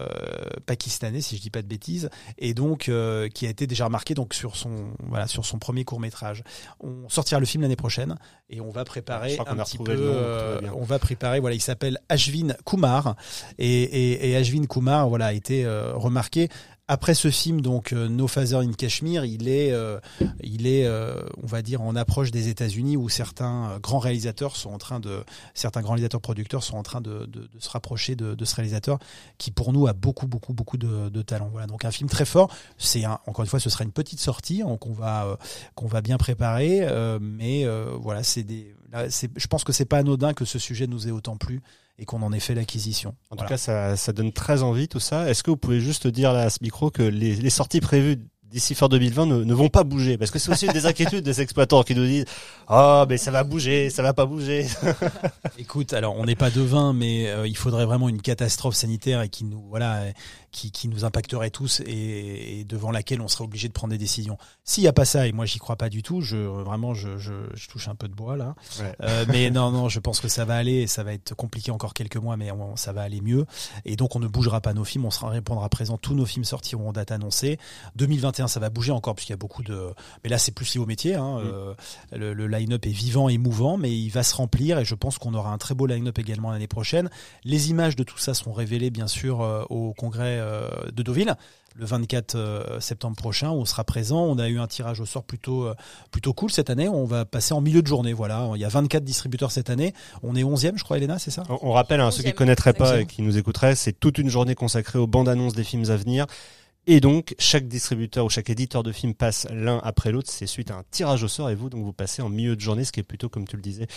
[SPEAKER 3] pakistanais si je dis pas de bêtises et donc qui a été déjà remarqué donc sur son voilà sur son premier court métrage. On sortira le film l'année prochaine et on va préparer un petit peu on va préparer voilà il s'appelle Ashvin Kumar et et, et Ashvin Kumar voilà, a été euh, remarqué. Après ce film, donc euh, No Father in Kashmir, il est, euh, il est, on va dire, en approche des États-Unis où certains grands réalisateurs sont en train de, certains grands réalisateurs producteurs sont en train de, se rapprocher de, ce réalisateur qui, pour nous, a beaucoup, beaucoup, beaucoup de, talent. Voilà, donc un film très fort. C'est encore une fois, ce sera une petite sortie qu'on va, qu'on va bien préparer, mais voilà, c'est des, je pense que c'est pas anodin que ce sujet nous ait autant plu et qu'on en ait fait l'acquisition.
[SPEAKER 2] En tout cas, ça, ça, donne très envie tout ça. Est-ce que vous pouvez juste dire là à ce micro que les, les sorties prévues d'ici fin 2020 ne, ne, vont pas bouger? Parce que c'est aussi une des inquiétudes des exploitants qui nous disent oh mais ça va bouger ça va pas bouger [laughs]
[SPEAKER 3] écoute alors on n'est pas devin mais euh, il faudrait vraiment une catastrophe sanitaire et qui nous voilà qui, qui nous impacterait tous et, et, devant laquelle on serait obligé de prendre des décisions. S'il n'y a pas ça, et moi j'y crois pas du tout, je vraiment je, je, je touche un peu de bois là, euh, mais [laughs] non non, je pense que ça va aller, et ça va être compliqué encore quelques mois, mais ça va aller mieux. Et donc on ne bougera pas nos films, on sera répondre à présent. Tous nos films sortiront en date annoncée. 2021, ça va bouger encore puisqu'il y a beaucoup de, mais là c'est plus lié au métier. Hein. Euh, le, le line-up est vivant et mouvant, mais il va se remplir et je pense qu'on aura un très beau line-up également l'année prochaine. Les images de tout ça seront révélées bien sûr euh, au congrès de Deauville le 24 euh, septembre prochain. On sera présent. On a eu un tirage au sort plutôt euh, plutôt cool cette année. On va passer en milieu de journée. Voilà, il y a 24 distributeurs cette année. On est 11e, je crois, Elena, c'est ça?
[SPEAKER 2] On, rappelle à hein, ceux qui connaîtraient pas et qui nous écouteraient, c'est toute une journée consacrée aux bandes annonces des films à venir. Et donc, chaque distributeur ou chaque éditeur de films passe l'un après l'autre. C'est suite à un tirage au sort et vous, donc, vous passez en milieu de journée, ce qui est plutôt, comme tu le disais,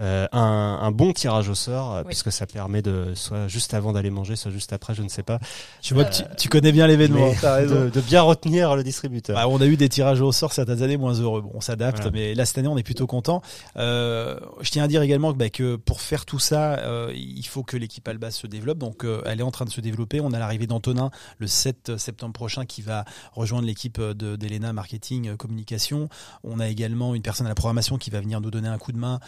[SPEAKER 2] euh, un, un, bon tirage au sort, euh, puisque ça permet de, soit juste avant d'aller manger, soit juste après, je ne sais pas.
[SPEAKER 3] Je vois que tu, tu connais bien l'événement.
[SPEAKER 2] De, de, bien retenir le distributeur.
[SPEAKER 3] Bah, on a eu des tirages au sort certaines années moins heureux. Bon, on s'adapte, mais là, cette année, on est plutôt content. Euh, je tiens à dire également que, bah, que pour faire tout ça, euh, il faut que l'équipe Alba se développe. Donc, euh, elle est en train de se développer. On a l'arrivée d'Antonin le 7 septembre prochain qui va rejoindre l'équipe d'Elena Marketing Communication. On a également une personne à la programmation qui va venir nous donner un coup de main,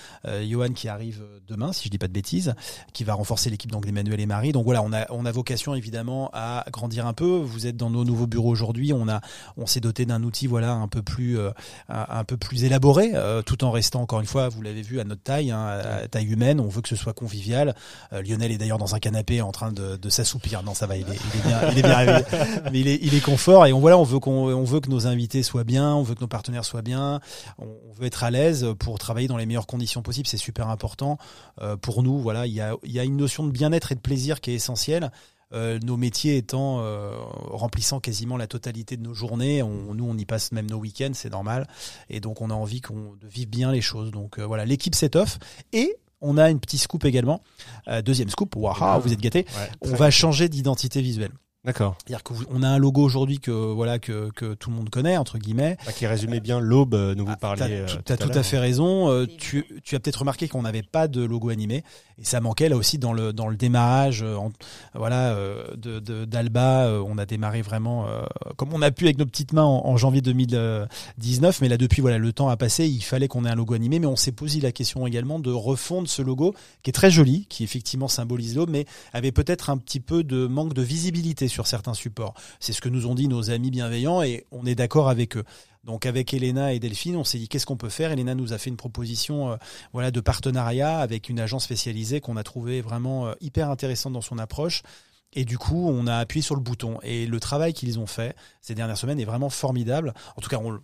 [SPEAKER 3] Johan qui arrive demain, si je dis pas de bêtises, qui va renforcer l'équipe donc d'Emmanuel et Marie. Donc voilà, on a, on a vocation évidemment à grandir un peu. Vous êtes dans nos nouveaux bureaux aujourd'hui. On a, on s'est doté d'un outil voilà un peu plus, euh, un, peu plus élaboré, euh, tout en restant encore une fois, vous l'avez vu à notre taille, hein, à taille humaine. On veut que ce soit convivial. Euh, Lionel est d'ailleurs dans un canapé en train de, de s'assoupir. Non, ça va, il est, il est bien, il est bien [laughs] mais il est, il est confort. Et on voilà, on veut qu'on, on veut que nos invités soient bien, on veut que nos partenaires soient bien, on, on veut être à l'aise pour travailler dans les meilleures conditions possibles. C'est super important pour nous. Voilà, il y a, il y a une notion de bien-être et de plaisir qui est essentielle. Euh, nos métiers étant euh, remplissant quasiment la totalité de nos journées. On, nous, on y passe même nos week-ends, c'est normal. Et donc, on a envie qu'on de vivre bien les choses. Donc euh, voilà, l'équipe set off et on a une petite scoop également. deuxième scoop, waouh, vous êtes gâtés. on va changer d'identité visuelle.
[SPEAKER 2] D'accord.
[SPEAKER 3] C'est-à-dire qu'on a un logo aujourd'hui que voilà que, que tout le monde connaît entre guillemets.
[SPEAKER 2] Bah, qui résumait bien l'aube nous vous ah, parliez.
[SPEAKER 3] Tu as tout, à, fait raison. tu, tu as peut-être remarqué qu'on n'avait pas de logo animé et ça manquait là aussi dans le dans le démarrage euh, voilà euh, de d'Alba euh, on a démarré vraiment comme on a pu avec nos petites mains en, janvier 2019 mais là depuis voilà le temps a passé il fallait qu'on ait un logo animé mais on s'est posé la question également de refondre ce logo qui est très joli qui effectivement symbolise l'aube mais avait peut-être un petit peu de manque de visibilité sur certains supports c'est ce que nous ont dit nos amis bienveillants et on est d'accord avec eux donc avec Elena et Delphine, on s'est dit qu'est-ce qu'on peut faire? Elena nous a fait une proposition euh, voilà de partenariat avec une agence spécialisée qu'on a trouvé vraiment euh, hyper intéressante dans son approche. Et du coup, on a appuyé sur le bouton. Et le travail qu'ils ont fait ces dernières semaines est vraiment formidable. En tout cas, on,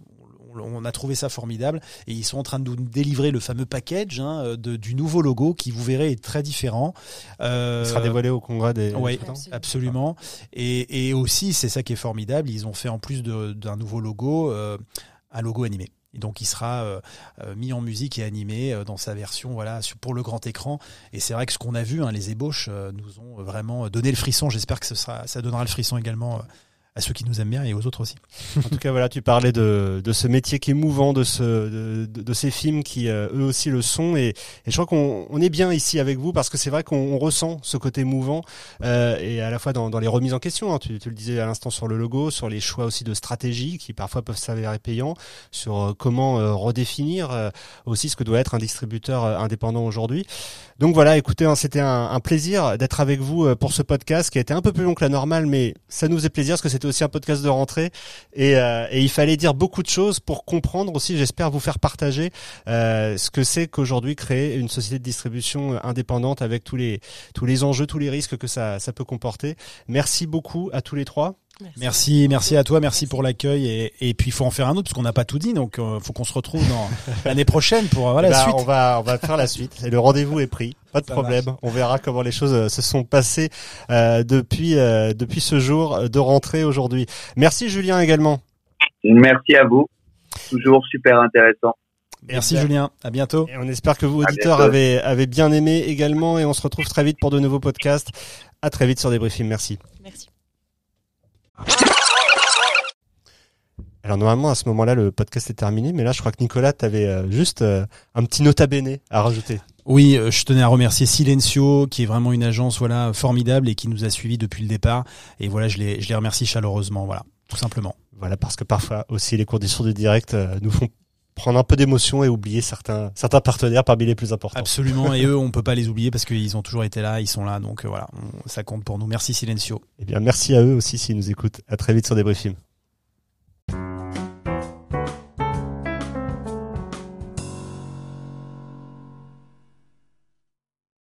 [SPEAKER 3] on a trouvé ça formidable et ils sont en train de nous délivrer le fameux package hein, de, du nouveau logo qui vous verrez est très différent.
[SPEAKER 2] Euh, Il sera dévoilé au congrès des.
[SPEAKER 3] Oui, absolument. Et, et aussi, c'est ça qui est formidable. Ils ont fait en plus d'un nouveau logo euh, un logo animé. Et donc il sera euh, euh, mis en musique et animé dans sa version voilà pour le grand écran. Et c'est vrai que ce qu'on a vu, hein, les ébauches nous ont vraiment donné le frisson. J'espère que ce sera, ça donnera le frisson également à ceux qui nous aiment bien et aux autres aussi. [laughs]
[SPEAKER 2] En tout cas, voilà, tu parlais de, de ce métier qui est mouvant, de, ce, de, de ces films qui euh, eux aussi le sont. Et, et je crois qu'on on est bien ici avec vous parce que c'est vrai qu'on ressent ce côté mouvant euh, et à la fois dans, dans les remises en question. Hein, tu, tu, le disais à l'instant sur le logo, sur les choix aussi de stratégie qui parfois peuvent s'avérer payants, sur euh, comment euh, redéfinir aussi ce que doit être un distributeur indépendant aujourd'hui. Donc voilà, écoutez, hein, c'était un, un, plaisir d'être avec vous pour ce podcast qui a été un peu plus long que la normale, mais ça nous faisait plaisir parce que c'était aussi un podcast de rentrée et, euh, et, il fallait dire beaucoup de choses pour comprendre aussi, j'espère vous faire partager euh, ce que c'est qu'aujourd'hui créer une société de distribution indépendante avec tous les tous les enjeux, tous les risques que ça ça peut comporter. Merci beaucoup à tous les trois.
[SPEAKER 3] Merci, merci, à toi, merci, pour l'accueil et, et puis il faut en faire un autre parce qu'on n'a pas tout dit, donc euh, faut qu'on se retrouve dans [laughs] l'année prochaine pour voilà la
[SPEAKER 2] bah,
[SPEAKER 3] suite.
[SPEAKER 2] On va on va faire la suite et le rendez-vous est pris, pas de problème. On verra comment les choses euh, se sont passées euh, depuis euh, depuis ce jour de rentrée aujourd'hui. Merci Julien également.
[SPEAKER 6] Merci à vous, toujours super intéressant.
[SPEAKER 3] Merci Julien, à bientôt.
[SPEAKER 2] Et on espère que vous auditeurs avez avez bien aimé également et on se retrouve très vite pour de nouveaux podcasts. À très vite sur Débriefing,
[SPEAKER 5] merci.
[SPEAKER 2] Alors normalement à ce moment-là le podcast est terminé, mais là je crois que Nicolas t'avais euh, juste euh, un petit nota bene à rajouter.
[SPEAKER 3] Oui, euh, je tenais à remercier Silencio, qui est vraiment une agence voilà formidable et qui nous a suivis depuis le départ. Et voilà, je les je les remercie chaleureusement, voilà, tout simplement.
[SPEAKER 2] Voilà, parce que parfois aussi les conditions du direct nous font prendre un peu d'émotion et oublier certains certains partenaires parmi les plus importants.
[SPEAKER 3] Absolument, et [laughs] eux on peut pas les oublier parce qu'ils ont toujours été là, ils sont là, donc voilà, ça compte pour nous. Merci Silencio.
[SPEAKER 2] Eh bien merci à eux aussi s'ils nous écoutent. À très vite sur des briefings.